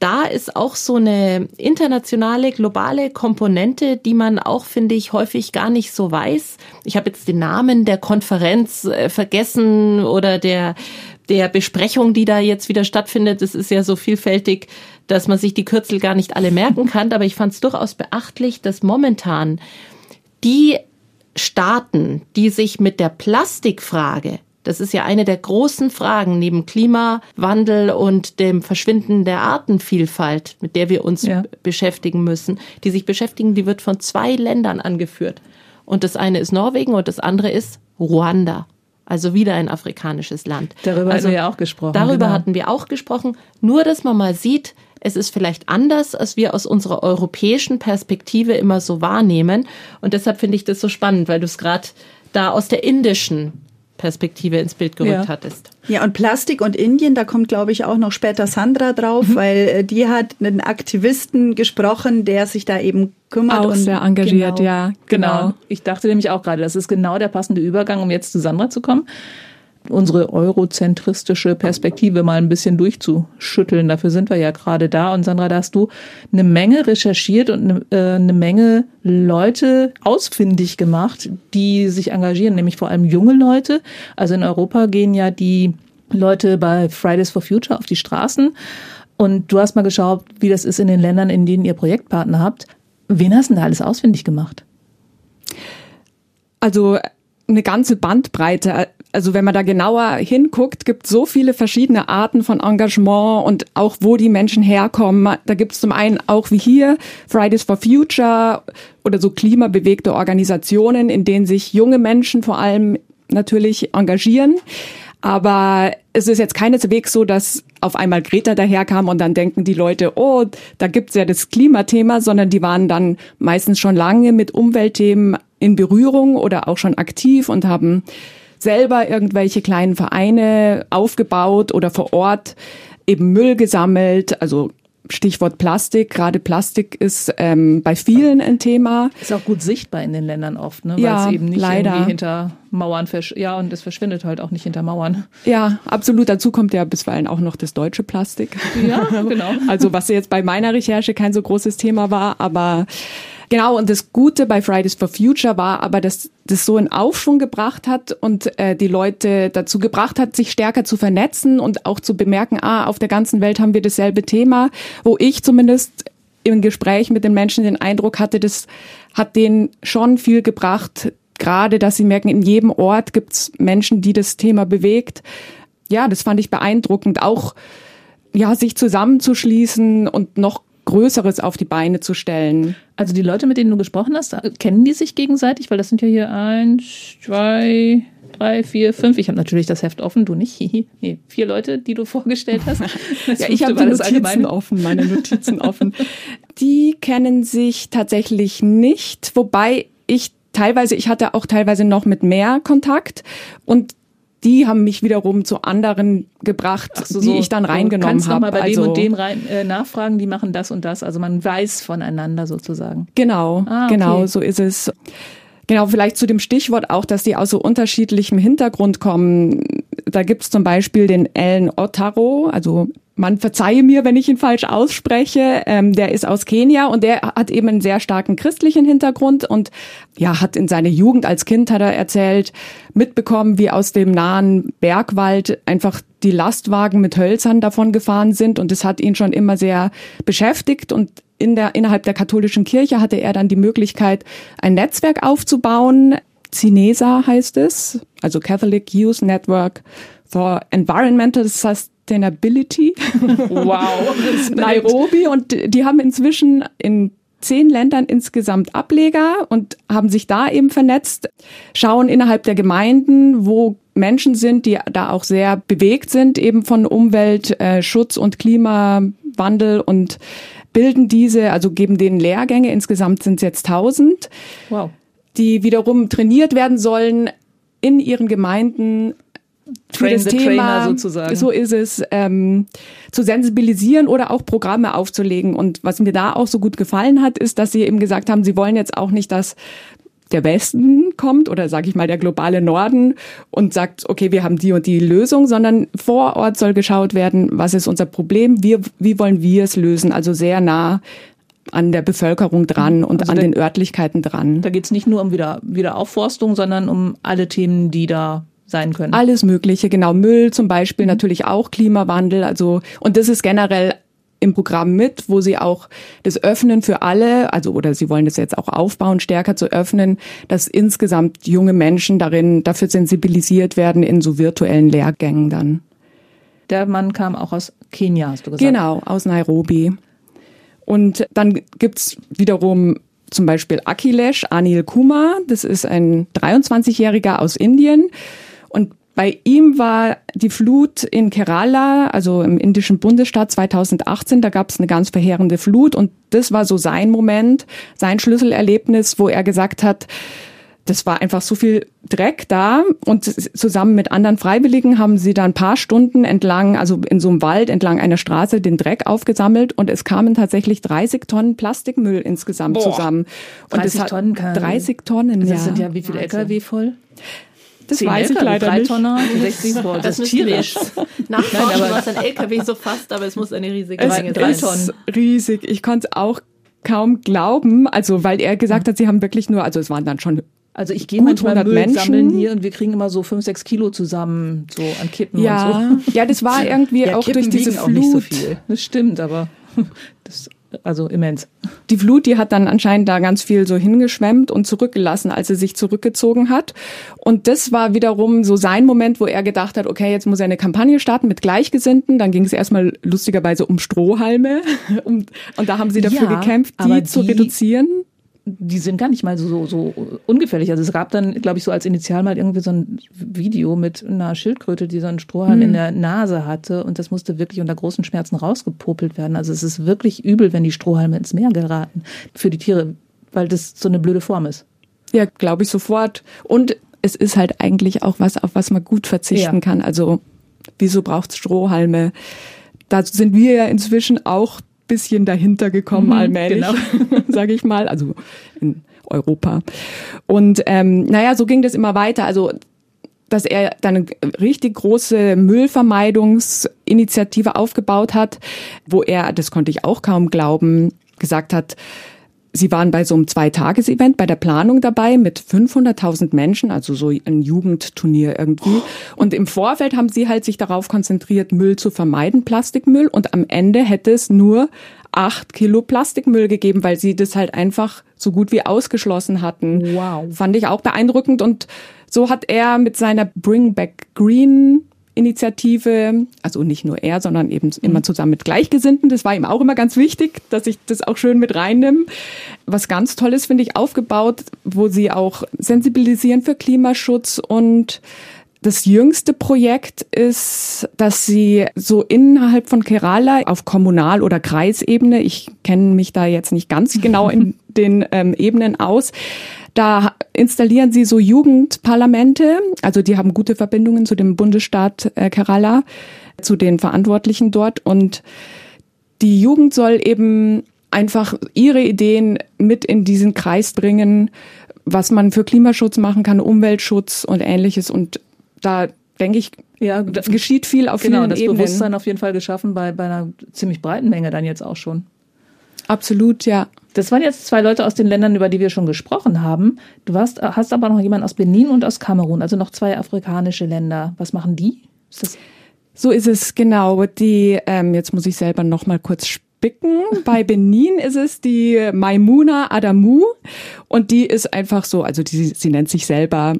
Da ist auch so eine internationale, globale Komponente, die man auch, finde ich, häufig gar nicht so weiß. Ich habe jetzt den Namen der Konferenz äh, vergessen oder der, der Besprechung, die da jetzt wieder stattfindet. Es ist ja so vielfältig, dass man sich die Kürzel gar nicht alle merken kann. Aber ich fand es durchaus beachtlich, dass momentan die Staaten, die sich mit der Plastikfrage, das ist ja eine der großen Fragen neben Klimawandel und dem Verschwinden der Artenvielfalt, mit der wir uns Ja. beschäftigen müssen, die sich beschäftigen, die wird von zwei Ländern angeführt. Und das eine ist Norwegen und das andere ist Ruanda. Also wieder ein afrikanisches Land. Darüber also hatten wir auch gesprochen, Darüber genau. hatten wir auch gesprochen. Nur, dass man mal sieht, es ist vielleicht anders, als wir aus unserer europäischen Perspektive immer so wahrnehmen. Und deshalb finde ich das so spannend, weil du es gerade da aus der indischen Perspektive ins Bild gerückt Ja. hattest. Ja, und Plastik und Indien, da kommt, glaube ich, auch noch später Sandra drauf, Mhm. weil äh, die hat einen Aktivisten gesprochen, der sich da eben kümmert. Auch und sehr engagiert, genau. ja, Genau. genau. Ich dachte nämlich auch gerade, das ist genau der passende Übergang, um jetzt zu Sandra zu kommen. Unsere eurozentristische Perspektive mal ein bisschen durchzuschütteln. Dafür sind wir ja gerade da. Und Sandra, da hast du eine Menge recherchiert und eine, äh, eine Menge Leute ausfindig gemacht, die sich engagieren, nämlich vor allem junge Leute. Also in Europa gehen ja die Leute bei Fridays for Future auf die Straßen. Und du hast mal geschaut, wie das ist in den Ländern, in denen ihr Projektpartner habt. Wen hast du denn da alles ausfindig gemacht? Also eine ganze Bandbreite. Also wenn man da genauer hinguckt, gibt so viele verschiedene Arten von Engagement und auch wo die Menschen herkommen. Da gibt es zum einen auch wie hier Fridays for Future oder so klimabewegte Organisationen, in denen sich junge Menschen vor allem natürlich engagieren. Aber es ist jetzt keineswegs so, dass auf einmal Greta daherkam und dann denken die Leute, oh, da gibt's ja das Klimathema, sondern die waren dann meistens schon lange mit Umweltthemen in Berührung oder auch schon aktiv und haben selber irgendwelche kleinen Vereine aufgebaut oder vor Ort eben Müll gesammelt, also Stichwort Plastik. Gerade Plastik ist ähm, bei vielen ein Thema. Ist auch gut sichtbar in den Ländern oft, ne? weil Ja, es eben nicht leider. irgendwie hinter Mauern versch ja und es verschwindet halt auch nicht hinter Mauern. Ja, absolut. Dazu kommt ja bisweilen auch noch das deutsche Plastik. Ja, genau. [laughs] Also was jetzt bei meiner Recherche kein so großes Thema war, aber genau. Und das Gute bei Fridays for Future war aber, dass das so einen Aufschwung gebracht hat und äh, die Leute dazu gebracht hat, sich stärker zu vernetzen und auch zu bemerken, ah, auf der ganzen Welt haben wir dasselbe Thema, wo ich zumindest im Gespräch mit den Menschen den Eindruck hatte, das hat denen schon viel gebracht, gerade dass sie merken, in jedem Ort gibt's Menschen, die das Thema bewegt. Ja, das fand ich beeindruckend. Auch ja, sich zusammenzuschließen und noch Größeres auf die Beine zu stellen. Also die Leute, mit denen du gesprochen hast, kennen die sich gegenseitig? Weil das sind ja hier eins, zwei, drei, vier, fünf. Ich habe natürlich das Heft offen, du nicht. [laughs] Nee, vier Leute, die du vorgestellt hast. [laughs] Ja, ich habe das Notizen offen, meine Notizen offen. Die kennen sich tatsächlich nicht, wobei ich teilweise, ich hatte auch teilweise noch mit mehr Kontakt und die haben mich wiederum zu anderen gebracht, Ach so, die so. ich dann reingenommen kannst noch habe. mal bei also, dem und dem rein, äh, nachfragen, die machen das und das. Also man weiß voneinander sozusagen. Genau, Ah, okay. genau, so ist es. Genau, vielleicht zu dem Stichwort auch, dass die aus so unterschiedlichem Hintergrund kommen. Da gibt's zum Beispiel den Ellen Otaro, also man verzeihe mir, wenn ich ihn falsch ausspreche. Ähm, der ist aus Kenia und der hat eben einen sehr starken christlichen Hintergrund und ja, hat in seiner Jugend als Kind, hat er erzählt, mitbekommen, wie aus dem nahen Bergwald einfach die Lastwagen mit Hölzern davon gefahren sind und das hat ihn schon immer sehr beschäftigt und in der, innerhalb der katholischen Kirche hatte er dann die Möglichkeit, ein Netzwerk aufzubauen. CINESA heißt es, also Catholic Youth Network for Environmental Sustainability. Wow. [laughs] Nairobi und die haben inzwischen in zehn Ländern insgesamt Ableger und haben sich da eben vernetzt, schauen innerhalb der Gemeinden, wo Menschen sind, die da auch sehr bewegt sind, eben von Umweltschutz und Klimawandel und bilden diese, also geben denen Lehrgänge, insgesamt sind es jetzt 1000, Wow. die wiederum trainiert werden sollen in ihren Gemeinden für Train das the Thema, sozusagen. so ist es, ähm, zu sensibilisieren oder auch Programme aufzulegen. Und was mir da auch so gut gefallen hat, ist, dass sie eben gesagt haben, sie wollen jetzt auch nicht, dass der Westen kommt oder sage ich mal der globale Norden und sagt, okay, wir haben die und die Lösung, sondern vor Ort soll geschaut werden, was ist unser Problem, wir, wie wollen wir es lösen, also sehr nah an der Bevölkerung dran und Also an der- den Örtlichkeiten dran. Da geht's nicht nur um wieder, Wiederaufforstung, sondern um alle Themen, die da sein können. Alles Mögliche, genau. Müll zum Beispiel, natürlich auch Klimawandel. Also, und das ist generell im Programm mit, wo sie auch das öffnen für alle, also oder sie wollen das jetzt auch aufbauen, stärker zu öffnen, dass insgesamt junge Menschen darin dafür sensibilisiert werden in so virtuellen Lehrgängen dann. Der Mann kam auch aus Kenia, hast du gesagt. Genau, aus Nairobi. Und dann gibt's wiederum zum Beispiel Akhilesh Anil Kumar. Das ist ein 23-Jähriger aus Indien. Und bei ihm war die Flut in Kerala, also im indischen Bundesstaat 2018, da gab es eine ganz verheerende Flut. Und das war so sein Moment, sein Schlüsselerlebnis, wo er gesagt hat, das war einfach so viel Dreck da und zusammen mit anderen Freiwilligen haben sie da ein paar Stunden entlang, also in so einem Wald entlang einer Straße den Dreck aufgesammelt und es kamen tatsächlich 30 Tonnen Plastikmüll insgesamt Boah, zusammen. Und 30 das hat, Tonnen kann- 30 Tonnen, Das ja. sind ja wie viele Wahnsinn. LKW voll? Das Zehn weiß ich LKW, leider drei nicht. Tonner, 60, boah, das, ist müssen wir tierisch. nachforschen, aber- was ein LKW so fasst, aber es muss eine riesige Es Menge sein. Tonnen. ist riesig. Ich konnte es auch kaum glauben, also weil er gesagt hat, sie haben wirklich nur, also es waren dann schon Also ich gehe manchmal 100 Müll Menschen. sammeln hier und wir kriegen immer so fünf, sechs Kilo zusammen, so an Kippen ja, und so. ja, das war [laughs] irgendwie Ja, auch Kippen durch diese Flut. auch nicht so viel. Das stimmt, aber [laughs] das also immens. Die Flut, die hat dann anscheinend da ganz viel so hingeschwemmt und zurückgelassen, als sie sich zurückgezogen hat. Und das war wiederum so sein Moment, wo er gedacht hat, okay, jetzt muss er eine Kampagne starten mit Gleichgesinnten. Dann ging es erstmal lustigerweise um Strohhalme. [laughs] Und, und da haben sie dafür Ja, gekämpft, aber die zu die- reduzieren. Die sind gar nicht mal so, so ungefährlich. Also es gab dann, glaube ich, so als Initial mal irgendwie so ein Video mit einer Schildkröte, die so einen Strohhalm in der Nase hatte und das musste wirklich unter großen Schmerzen rausgepopelt werden. Also es ist wirklich übel, wenn die Strohhalme ins Meer geraten für die Tiere, weil das so eine blöde Form ist. Ja, glaube ich sofort. Und es ist halt eigentlich auch was, auf was man gut verzichten Ja. kann. Also wieso braucht's Strohhalme? Da sind wir ja inzwischen auch bisschen dahinter gekommen, Mhm, allmählich, genau. [laughs] sage ich mal. Also in Europa. Und ähm, naja, so ging das immer weiter. Also dass er dann eine richtig große Müllvermeidungsinitiative aufgebaut hat, wo er, das konnte ich auch kaum glauben, gesagt hat, Sie waren bei so einem Zweitages-Event bei der Planung dabei mit 500.000 Menschen, also so ein Jugendturnier irgendwie. Und im Vorfeld haben sie halt sich darauf konzentriert, Müll zu vermeiden, Plastikmüll. Und am Ende hätte es nur acht Kilo Plastikmüll gegeben, weil sie das halt einfach so gut wie ausgeschlossen hatten. Wow. Fand ich auch beeindruckend. Und so hat er mit seiner Bring Back Green Initiative, also nicht nur er, sondern eben immer zusammen mit Gleichgesinnten. Das war ihm auch immer ganz wichtig, dass ich das auch schön mit reinnehme. Was ganz Tolles finde ich aufgebaut, wo sie auch sensibilisieren für Klimaschutz und das jüngste Projekt ist, dass sie so innerhalb von Kerala auf Kommunal- oder Kreisebene, ich kenne mich da jetzt nicht ganz [laughs] genau in den ähm, Ebenen aus, da installieren sie so Jugendparlamente, also die haben gute Verbindungen zu dem Bundesstaat äh, Kerala, zu den Verantwortlichen dort. Und die Jugend soll eben einfach ihre Ideen mit in diesen Kreis bringen, was man für Klimaschutz machen kann, Umweltschutz und ähnliches. Und da denke ich, Ja, da geschieht viel auf genau, vielen das Ebenen. Bewusstsein auf jeden Fall geschaffen bei, bei einer ziemlich breiten Menge dann jetzt auch schon. Absolut, ja. Das waren jetzt zwei Leute aus den Ländern, über die wir schon gesprochen haben. Du warst, hast aber noch jemanden aus Benin und aus Kamerun, also noch zwei afrikanische Länder. Was machen die? Ist das So ist es genau. Die, ähm, jetzt muss ich selber noch mal kurz spicken. [laughs] Bei Benin ist es die Maimuna Adamu und die ist einfach so, also die, sie nennt sich selber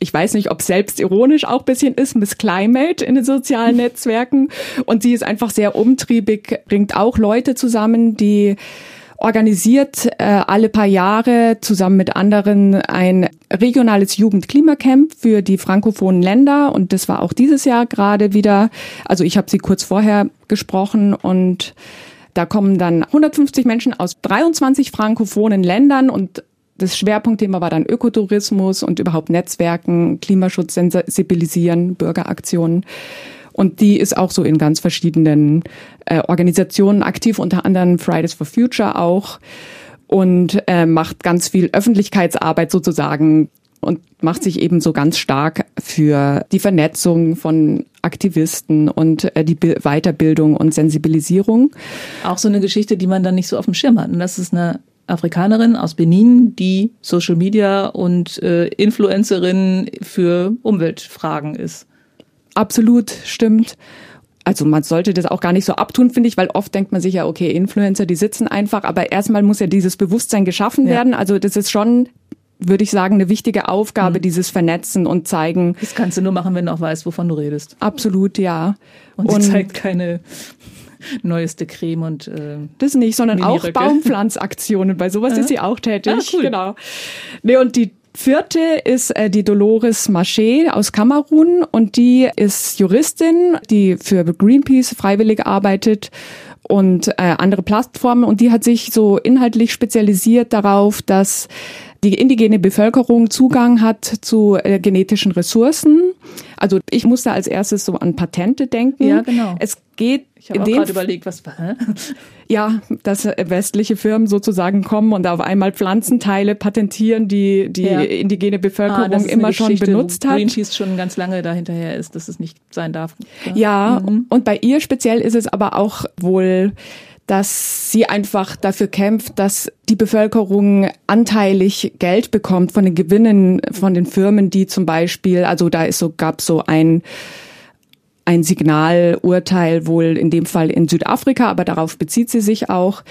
ich weiß nicht, ob selbstironisch auch bisschen ist, Miss Climate in den sozialen Netzwerken. Und sie ist einfach sehr umtriebig, bringt auch Leute zusammen, die organisiert äh, alle paar Jahre zusammen mit anderen ein regionales Jugendklimacamp für die frankophonen Länder und das war auch dieses Jahr gerade wieder. Also ich habe sie kurz vorher gesprochen und da kommen dann 150 Menschen aus 23 frankophonen Ländern und das Schwerpunktthema war dann Ökotourismus und überhaupt Netzwerken, Klimaschutz sensibilisieren, Bürgeraktionen. Und die ist auch so in ganz verschiedenen äh, Organisationen aktiv, unter anderem Fridays for Future auch und äh, macht ganz viel Öffentlichkeitsarbeit sozusagen und macht sich eben so ganz stark für die Vernetzung von Aktivisten und äh, die Bi Weiterbildung und Sensibilisierung. auch so eine Geschichte, die man dann nicht so auf dem Schirm hat. Und das ist eine Afrikanerin aus Benin, die Social Media und äh, Influencerin für Umweltfragen ist. Absolut, stimmt. Also man sollte das auch gar nicht so abtun, finde ich, weil oft denkt man sich ja, okay, Influencer, die sitzen einfach, aber erstmal muss ja dieses Bewusstsein geschaffen Ja. werden. Also das ist schon, würde ich sagen, eine wichtige Aufgabe, dieses Vernetzen und zeigen. Das kannst du nur machen, wenn du auch weißt, wovon du redest. Absolut, ja. Und, sie zeigt keine [laughs] neueste Creme und äh, Das nicht, sondern auch. Baumpflanzaktionen. Bei sowas ist sie auch tätig. Ah, cool. Genau. Nee, und die vierte ist äh, die Dolores Marché aus Kamerun und die ist Juristin, die für Greenpeace freiwillig arbeitet und äh, andere Plattformen und die hat sich so inhaltlich spezialisiert darauf, dass die indigene Bevölkerung Zugang hat zu äh, genetischen Ressourcen. Also ich musste als erstes so an Patente denken. Ja, genau. Es geht ich habe in auch dem gerade überlegt, was hä? [laughs] ja, dass westliche Firmen sozusagen kommen und auf einmal Pflanzenteile patentieren, die die Ja. indigene Bevölkerung Ah, immer schon benutzt hat. Greenpeace schon ganz lange dahinterher ist, dass es nicht sein darf. Ja, und bei ihr speziell ist es aber auch wohl, dass sie einfach dafür kämpft, dass die Bevölkerung anteilig Geld bekommt von den Gewinnen von den Firmen, die zum Beispiel, also da ist so, gab so ein ein Signalurteil wohl in dem Fall in Südafrika, aber darauf bezieht sie sich auch.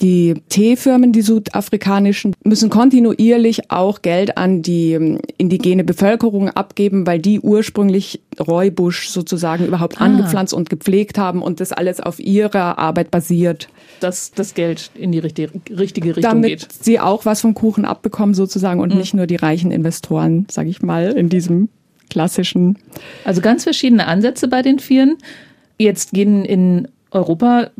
Die Teefirmen, die südafrikanischen, müssen kontinuierlich auch Geld an die ähm, indigene Bevölkerung abgeben, weil die ursprünglich Räubusch sozusagen überhaupt Ah. angepflanzt und gepflegt haben und das alles auf ihrer Arbeit basiert. Dass das Geld in die richtige, richtige Richtung Damit geht. Mhm. sie auch was vom Kuchen abbekommen sozusagen und nicht nur die reichen Investoren, sage ich mal, in diesem klassischen Also ganz verschiedene Ansätze bei den Vieren. Jetzt gehen in Europa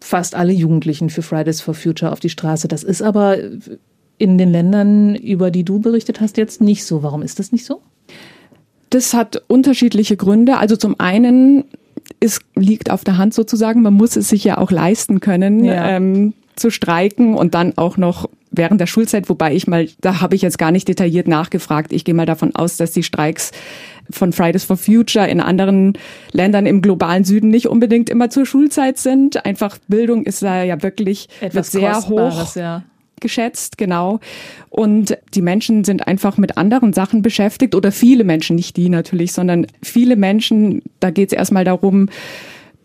fast alle Jugendlichen für Fridays for Future auf die Straße. Das ist aber in den Ländern, über die du berichtet hast, jetzt nicht so. Warum ist das nicht so? Das hat unterschiedliche Gründe. Also zum einen es liegt auf der Hand sozusagen. Man muss es sich ja auch leisten können, ja. ähm, zu streiken und dann auch noch während der Schulzeit, wobei ich mal, da habe ich jetzt gar nicht detailliert nachgefragt. Ich gehe mal davon aus, dass die Streiks von Fridays for Future in anderen Ländern im globalen Süden nicht unbedingt immer zur Schulzeit sind. Einfach Bildung ist da ja wirklich Etwas sehr hoch ja. geschätzt, genau. Und die Menschen sind einfach mit anderen Sachen beschäftigt oder viele Menschen, nicht die natürlich, sondern viele Menschen, da geht es erstmal darum,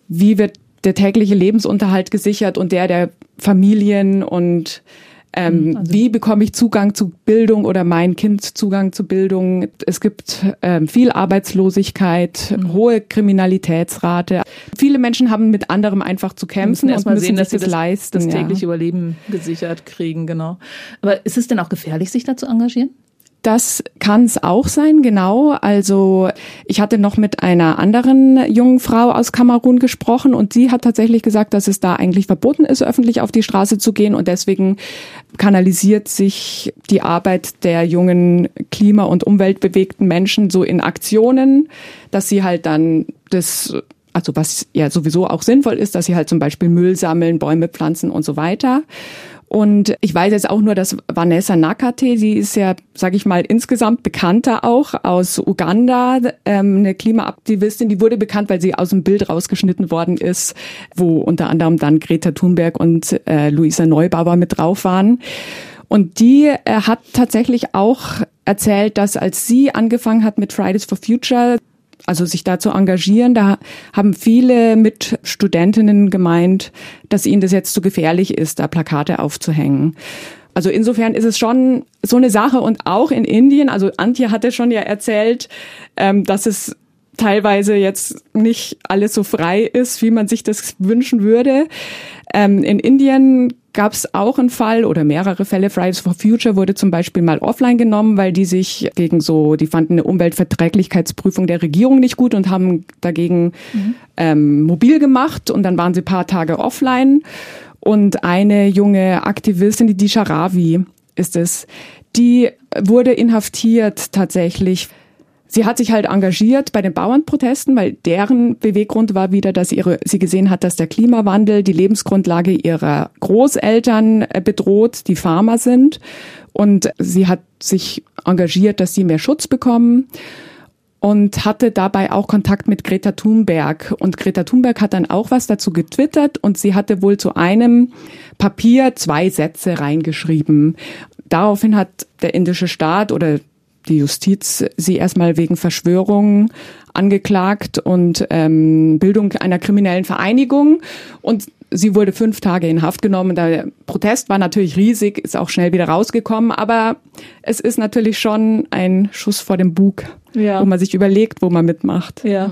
wie wird der tägliche Lebensunterhalt gesichert und der der Familien und ähm, mhm, also wie bekomme ich Zugang zu Bildung oder mein Kind Zugang zu Bildung? Es gibt ähm, viel Arbeitslosigkeit, mhm. hohe Kriminalitätsrate. Viele Menschen haben mit anderem einfach zu kämpfen und müssen sehen, dass sie das, leisten, das tägliche ja. Überleben gesichert kriegen, genau. Aber ist es denn auch gefährlich, sich da zu engagieren? Das kann es auch sein, genau. Also ich hatte noch mit einer anderen jungen Frau aus Kamerun gesprochen und sie hat tatsächlich gesagt, dass es da eigentlich verboten ist, öffentlich auf die Straße zu gehen und deswegen kanalisiert sich die Arbeit der jungen klima- und umweltbewegten Menschen so in Aktionen, dass sie halt dann das also was ja sowieso auch sinnvoll ist, dass sie halt zum Beispiel Müll sammeln, Bäume pflanzen und so weiter. Und ich weiß jetzt auch nur, dass Vanessa Nakate, sie ist ja, sage ich mal, insgesamt bekannter auch aus Uganda, ähm, eine Klimaaktivistin, die wurde bekannt, weil sie aus dem Bild rausgeschnitten worden ist, wo unter anderem dann Greta Thunberg und äh, Luisa Neubauer mit drauf waren. Und die äh, hat tatsächlich auch erzählt, dass als sie angefangen hat mit Fridays for Future, also sich da zu engagieren. Da haben viele Mitstudentinnen gemeint, dass ihnen das jetzt zu gefährlich ist, da Plakate aufzuhängen. Also insofern ist es schon so eine Sache und auch in Indien, also Antje hatte schon ja erzählt, ähm, dass es teilweise jetzt nicht alles so frei ist, wie man sich das wünschen würde. Ähm, in Indien gab es auch einen Fall oder mehrere Fälle. Fridays for Future wurde zum Beispiel mal offline genommen, weil die sich gegen so, die fanden eine Umweltverträglichkeitsprüfung der Regierung nicht gut und haben dagegen mhm. ähm, mobil gemacht und dann waren sie paar Tage offline. Und eine junge Aktivistin, die Disha Ravi ist es, die wurde inhaftiert tatsächlich sie hat sich halt engagiert bei den Bauernprotesten, weil deren Beweggrund war wieder, dass ihre, sie gesehen hat, dass der Klimawandel die Lebensgrundlage ihrer Großeltern äh, bedroht, die Farmer sind. Und sie hat sich engagiert, dass sie mehr Schutz bekommen und hatte dabei auch Kontakt mit Greta Thunberg. Und Greta Thunberg hat dann auch was dazu getwittert und sie hatte wohl zu einem Papier zwei Sätze reingeschrieben. Daraufhin hat der indische Staat oder die Justiz sie erstmal wegen Verschwörung angeklagt und ähm, Bildung einer kriminellen Vereinigung. Und sie wurde fünf Tage in Haft genommen. Der Protest war natürlich riesig, ist auch schnell wieder rausgekommen, aber es ist natürlich schon ein Schuss vor dem Bug, ja. wo man sich überlegt, wo man mitmacht. Ja.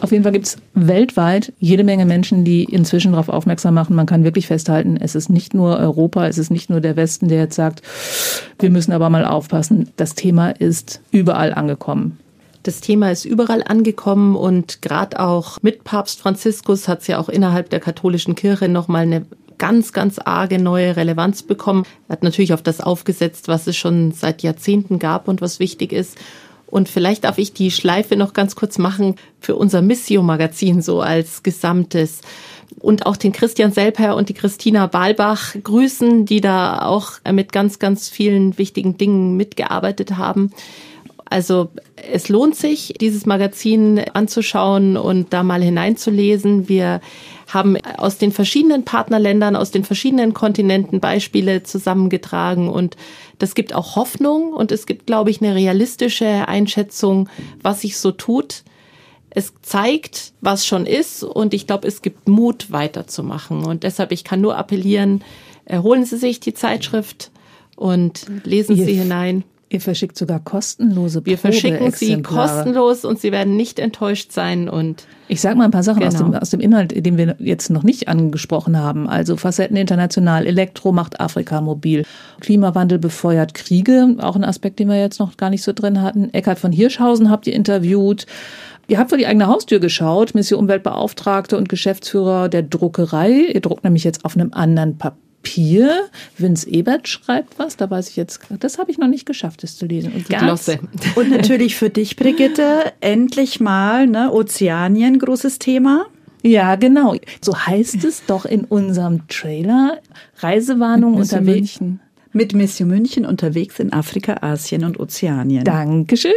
Auf jeden Fall gibt es weltweit jede Menge Menschen, die inzwischen darauf aufmerksam machen. Man kann wirklich festhalten, es ist nicht nur Europa, es ist nicht nur der Westen, der jetzt sagt, wir müssen aber mal aufpassen. Das Thema ist überall angekommen. Das Thema ist überall angekommen und gerade auch mit Papst Franziskus hat es ja auch innerhalb der katholischen Kirche nochmal eine ganz, ganz arge neue Relevanz bekommen. Er hat natürlich auf das aufgesetzt, was es schon seit Jahrzehnten gab und was wichtig ist. Und vielleicht darf ich die Schleife noch ganz kurz machen für unser Missio-Magazin so als Gesamtes. Und auch den Christian Selper und die Christina Balbach grüßen, die da auch mit ganz, ganz vielen wichtigen Dingen mitgearbeitet haben. Also es lohnt sich, dieses Magazin anzuschauen und da mal hineinzulesen. Wir haben aus den verschiedenen Partnerländern, aus den verschiedenen Kontinenten Beispiele zusammengetragen und das gibt auch Hoffnung und es gibt, glaube ich, eine realistische Einschätzung, was sich so tut. Es zeigt, was schon ist und ich glaube, es gibt Mut weiterzumachen und deshalb, ich kann nur appellieren, holen Sie sich die Zeitschrift und lesen Sie hinein. Ihr verschickt sogar kostenlose Wir verschicken sie kostenlos und sie werden nicht enttäuscht sein und ich sage mal ein paar Sachen genau. aus, dem, aus dem Inhalt, den wir jetzt noch nicht angesprochen haben. Also Facetten international, Elektro macht Afrika mobil, Klimawandel befeuert Kriege, auch ein Aspekt, den wir jetzt noch gar nicht so drin hatten. Eckhard von Hirschhausen habt ihr interviewt. Ihr habt vor die eigene Haustür geschaut, Mission Umweltbeauftragte und Geschäftsführer der Druckerei. Ihr druckt nämlich jetzt auf einem anderen Papier. Papier. Vince Ebert schreibt was, da weiß ich jetzt, das habe ich noch nicht geschafft, das zu lesen. Und ganz, [laughs] Und natürlich für dich, Brigitte, endlich mal, ne, Ozeanien, großes Thema. Ja, genau. So heißt es doch in unserem Trailer. Reisewarnung unterwegs. München mit Mission München unterwegs in Afrika, Asien und Ozeanien. Dankeschön.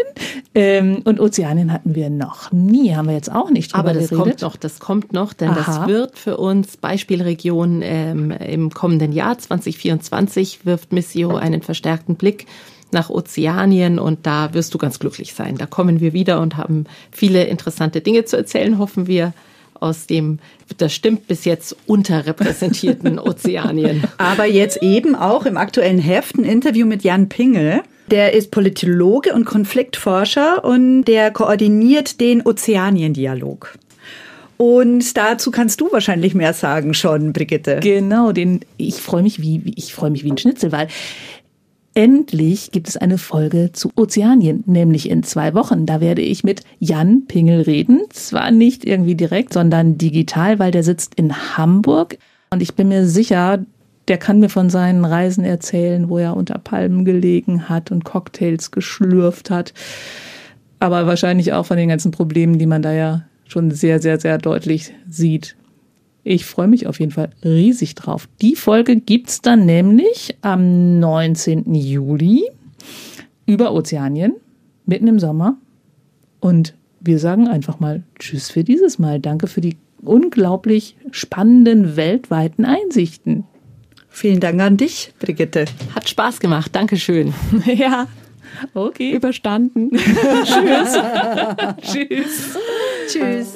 Ähm, und Ozeanien hatten wir noch nie, haben wir jetzt auch nicht drüber Aber das geredet. kommt noch, das kommt noch, denn Aha. das wird für uns Beispielregion ähm, im kommenden Jahr 2024 wirft Missio einen verstärkten Blick nach Ozeanien und da wirst du ganz glücklich sein. Da kommen wir wieder und haben viele interessante Dinge zu erzählen, hoffen wir aus dem, das stimmt, bis jetzt unterrepräsentierten [laughs] Ozeanien. Aber jetzt eben auch im aktuellen Heft ein Interview mit Jan Pingel. Der ist Politologe und Konfliktforscher und der koordiniert den Ozeaniendialog. Und dazu kannst du wahrscheinlich mehr sagen schon, Brigitte. Genau, den ich freue mich wie ich freue mich wie ein Schnitzel, weil Endlich gibt es eine Folge zu Ozeanien, nämlich in zwei Wochen. Da werde ich mit Jan Pingel reden. Zwar nicht irgendwie direkt, sondern digital, weil der sitzt in Hamburg. Und ich bin mir sicher, der kann mir von seinen Reisen erzählen, wo er unter Palmen gelegen hat und Cocktails geschlürft hat. Aber wahrscheinlich auch von den ganzen Problemen, die man da ja schon sehr, sehr, sehr deutlich sieht. Ich freue mich auf jeden Fall riesig drauf. Die Folge gibt es dann nämlich am 19. Juli über Ozeanien, mitten im Sommer. Und wir sagen einfach mal Tschüss für dieses Mal. Danke für die unglaublich spannenden weltweiten Einsichten. Vielen Dank an dich, Brigitte. Hat Spaß gemacht. Dankeschön. [laughs] ja. Okay. Überstanden. [laughs] Tschüss. Tschüss. Tschüss.